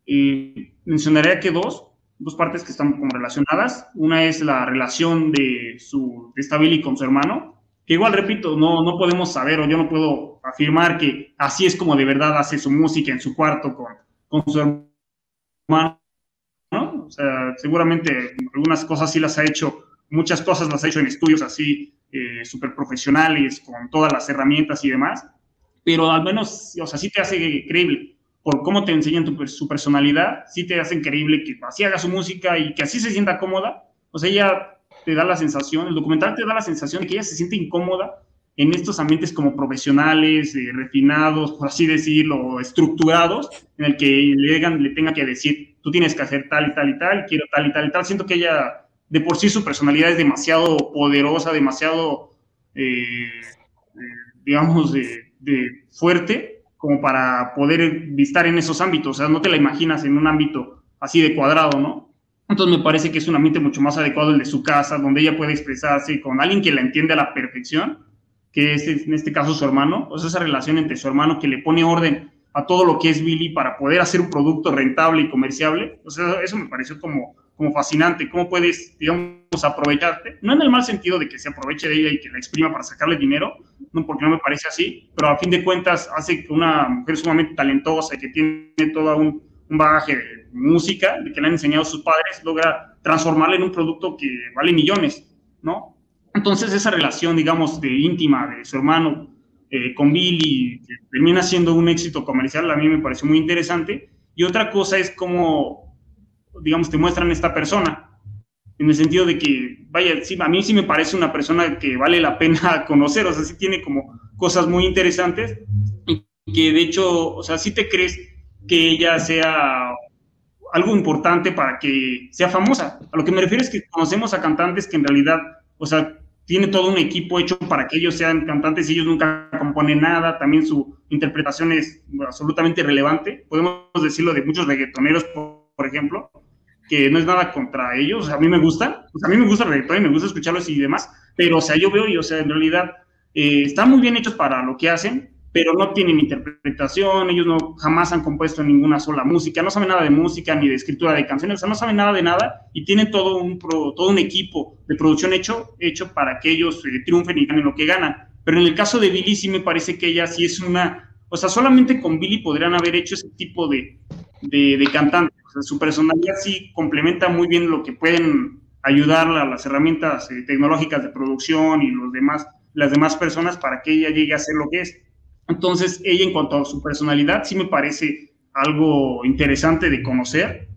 eh, mencionaría que dos, dos partes que están como relacionadas. Una es la relación de, su, de esta Billy con su hermano, que igual, repito, no, no podemos saber o yo no puedo afirmar que así es como de verdad hace su música en su cuarto con, con su hermano, ¿no? O sea, seguramente algunas cosas sí las ha hecho, muchas cosas las ha hecho en estudios así eh, súper profesionales, con todas las herramientas y demás, pero al menos, o sea, sí te hace creíble por cómo te enseñan tu, su personalidad, sí te hace creíble que así haga su música y que así se sienta cómoda. O sea, ella te da la sensación, el documental te da la sensación de que ella se siente incómoda en estos ambientes como profesionales, eh, refinados, por así decirlo, estructurados, en el que le, le tenga que decir, tú tienes que hacer tal y tal y tal, quiero tal y tal y tal. Siento que ella, de por sí, su personalidad es demasiado poderosa, demasiado, eh, eh, digamos, de, fuerte, como para poder estar en esos ámbitos. O sea, no te la imaginas en un ámbito así de cuadrado, ¿no? Entonces me parece que es un ambiente mucho más adecuado el de su casa, donde ella puede expresarse con alguien que la entiende a la perfección, que es en este caso su hermano, o sea, esa relación entre su hermano que le pone orden a todo lo que es Billy para poder hacer un producto rentable y comerciable. O sea, eso me pareció como, como fascinante, cómo puedes, digamos, aprovecharte, no en el mal sentido de que se aproveche de ella y que la exprima para sacarle dinero, no, porque no me parece así, pero a fin de cuentas hace que una mujer sumamente talentosa y que tiene todo un, un bagaje de música, de que le han enseñado sus padres, logra transformarla en un producto que vale millones, ¿no? Entonces esa relación, digamos, de íntima de su hermano eh, con Billy, que termina siendo un éxito comercial, a mí me pareció muy interesante. Y otra cosa es cómo, digamos, te muestran esta persona, en el sentido de que, vaya, sí, a mí sí me parece una persona que vale la pena conocer, o sea, sí tiene como cosas muy interesantes y que de hecho, o sea, sí te crees que ella sea algo importante para que sea famosa. A lo que me refiero es que conocemos a cantantes que en realidad, o sea, tiene todo un equipo hecho para que ellos sean cantantes y ellos nunca componen nada, también su interpretación es absolutamente relevante. Podemos decirlo de muchos reggaetoneros, por, ejemplo, que no es nada contra ellos, a mí me gusta, a mí me gusta el reggaetón y me gusta escucharlos y demás, pero o sea, yo veo y o sea, en realidad eh, están muy bien hechos para lo que hacen, pero no tienen interpretación, ellos no jamás han compuesto ninguna sola música, no saben nada de música ni de escritura de canciones, o sea, no saben nada de nada y tienen todo un, todo un equipo de producción hecho, hecho para que ellos eh, triunfen y ganen lo que ganan. Pero en el caso de Billy sí me parece que ella sí es una, o sea, solamente con Billy podrían haber hecho ese tipo de, de, cantante. O sea, su personalidad sí complementa muy bien lo que pueden ayudar las herramientas eh, tecnológicas de producción y los demás, las demás personas para que ella llegue a ser lo que es. Entonces, ella en cuanto a su personalidad, sí me parece algo interesante de conocer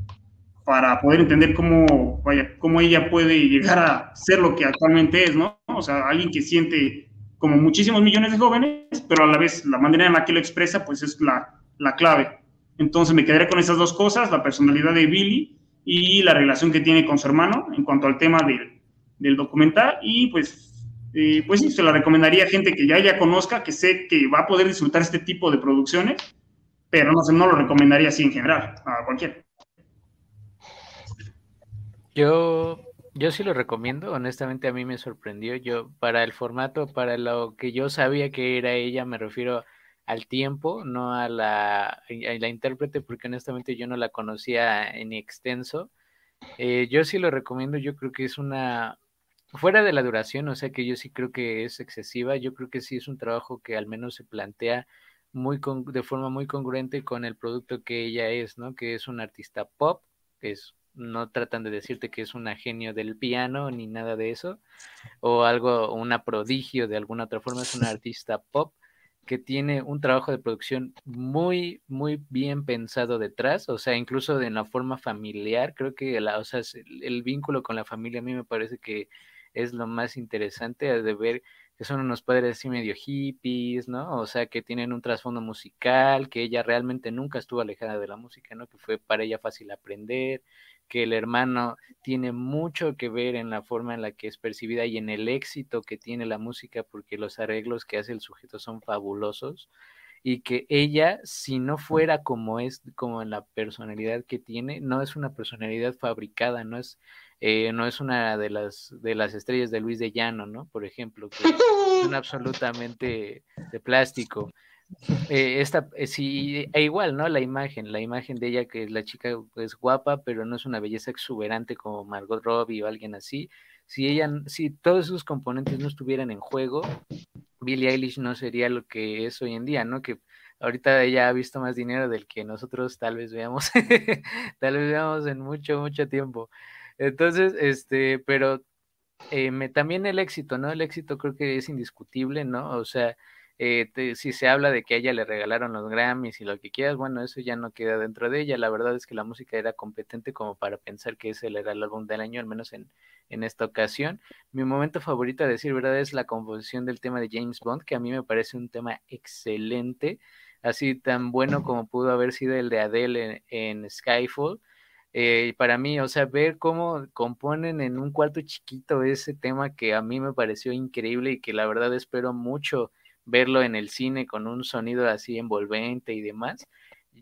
para poder entender cómo, vaya, cómo ella puede llegar a ser lo que actualmente es, ¿no? O sea, alguien que siente como muchísimos millones de jóvenes, pero a la vez la manera en la que lo expresa, pues es la, la clave. Entonces me quedaré con esas dos cosas, la personalidad de Billy y la relación que tiene con su hermano en cuanto al tema del, del documental y pues pues sí, se la recomendaría a gente que ya ya conozca, que sé que va a poder disfrutar este tipo de producciones, pero no, no lo recomendaría así en general, a cualquiera. Yo, yo sí lo recomiendo, honestamente a mí me sorprendió, yo para el formato, para lo que yo sabía que era ella, me refiero al tiempo, no a la, a la intérprete, porque honestamente yo no la conocía en extenso. Eh, yo sí lo recomiendo, yo creo que es una, Fuera de la duración, o sea que yo sí creo que es excesiva, yo creo que sí es un trabajo que al menos se plantea muy de forma muy congruente con el producto que ella es, ¿no? Que es un artista pop, que es no tratan de decirte que es una genio del piano ni nada de eso, o algo, una prodigio de alguna otra forma, es una artista pop que tiene un trabajo de producción muy, muy bien pensado detrás, o sea, incluso de una forma familiar, creo que la, o sea, el vínculo con la familia a mí me parece que es lo más interesante de ver que son unos padres así medio hippies, ¿no? O sea, que tienen un trasfondo musical, que ella realmente nunca estuvo alejada de la música, ¿no? Que fue para ella fácil aprender, que el hermano tiene mucho que ver en la forma en la que es percibida y en el éxito que tiene la música, porque los arreglos que hace el sujeto son fabulosos y que ella, si no fuera como es, como en la personalidad que tiene, no es una personalidad fabricada, no es, eh, no es una de las, de las estrellas de Luis de Llano, ¿no? Por ejemplo, que son absolutamente de plástico. Eh, esta, eh, sí, e igual, ¿no? La imagen, la imagen de ella, que la chica es guapa, pero no es una belleza exuberante como Margot Robbie o alguien así. Si ella, si todos esos componentes no estuvieran en juego, Billie Eilish no sería lo que es hoy en día, ¿no? Que ahorita ella ha visto más dinero del que nosotros tal vez veamos, tal vez veamos en mucho, mucho tiempo. Entonces, este, pero eh, también el éxito, ¿no? El éxito creo que es indiscutible, ¿no? O sea, eh, si se habla de que a ella le regalaron los Grammys y lo que quieras, bueno, eso ya no queda dentro de ella. La verdad es que la música era competente como para pensar que ese era el álbum del año, al menos en, en esta ocasión. Mi momento favorito, a decir verdad, es la composición del tema de James Bond, que a mí me parece un tema excelente, así tan bueno como pudo haber sido el de Adele en, Skyfall. Eh, para mí, o sea, ver cómo componen en un cuarto chiquito ese tema que a mí me pareció increíble y que la verdad espero mucho verlo en el cine con un sonido así envolvente y demás.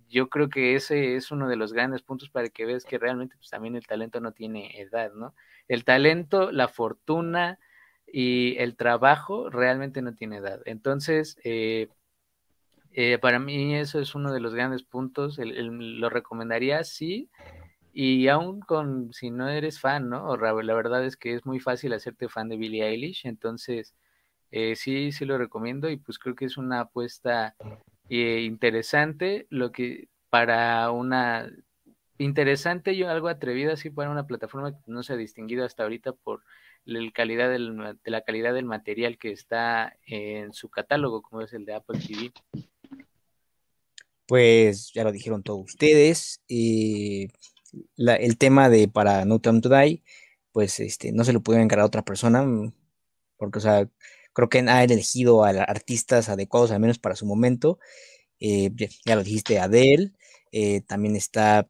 Yo creo que ese es uno de los grandes puntos para que veas que realmente pues, también el talento no tiene edad, ¿no? El talento, la fortuna y el trabajo realmente no tiene edad. Entonces, eh, eh, para mí eso es uno de los grandes puntos. lo recomendaría, sí. Y aún con, si no eres fan, ¿no? La verdad es que es muy fácil hacerte fan de Billie Eilish. Entonces, eh, sí, sí lo recomiendo. Y pues creo que es una apuesta interesante. Lo que para una interesante y algo atrevido así para una plataforma que no se ha distinguido hasta ahorita por la calidad del, de la calidad del material que está en su catálogo, como es el de Apple TV. Pues ya lo dijeron todos ustedes. Eh, el tema de para No Time to pues este, no se lo pudieron encargar a otra persona, porque, o sea, creo que ha elegido a artistas adecuados, al menos para su momento. Eh, ya, lo dijiste, Adele, eh, también está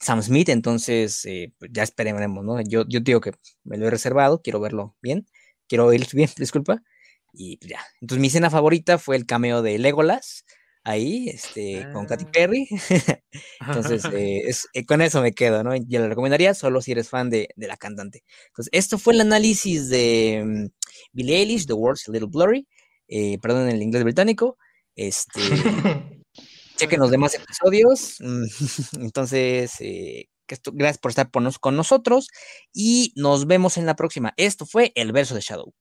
Sam Smith, entonces eh, pues, ya esperemos, ¿no? Yo, yo digo que me lo he reservado, quiero verlo bien, quiero oírlo bien, disculpa, y pues, ya. Entonces mi escena favorita fue el cameo de Legolas, ahí, este, con Katy ah. Perry. Entonces, eh, es, eh, con eso me quedo, ¿no? Yo lo recomendaría solo si eres fan de, de la cantante. Entonces, esto fue el análisis de um, Billie Eilish, The World's a Little Blurry, perdón, en el inglés británico. Este, chequen los demás episodios. Mm, entonces, eh, gracias por estar con nosotros y nos vemos en la próxima. Esto fue El Verso de Shadow.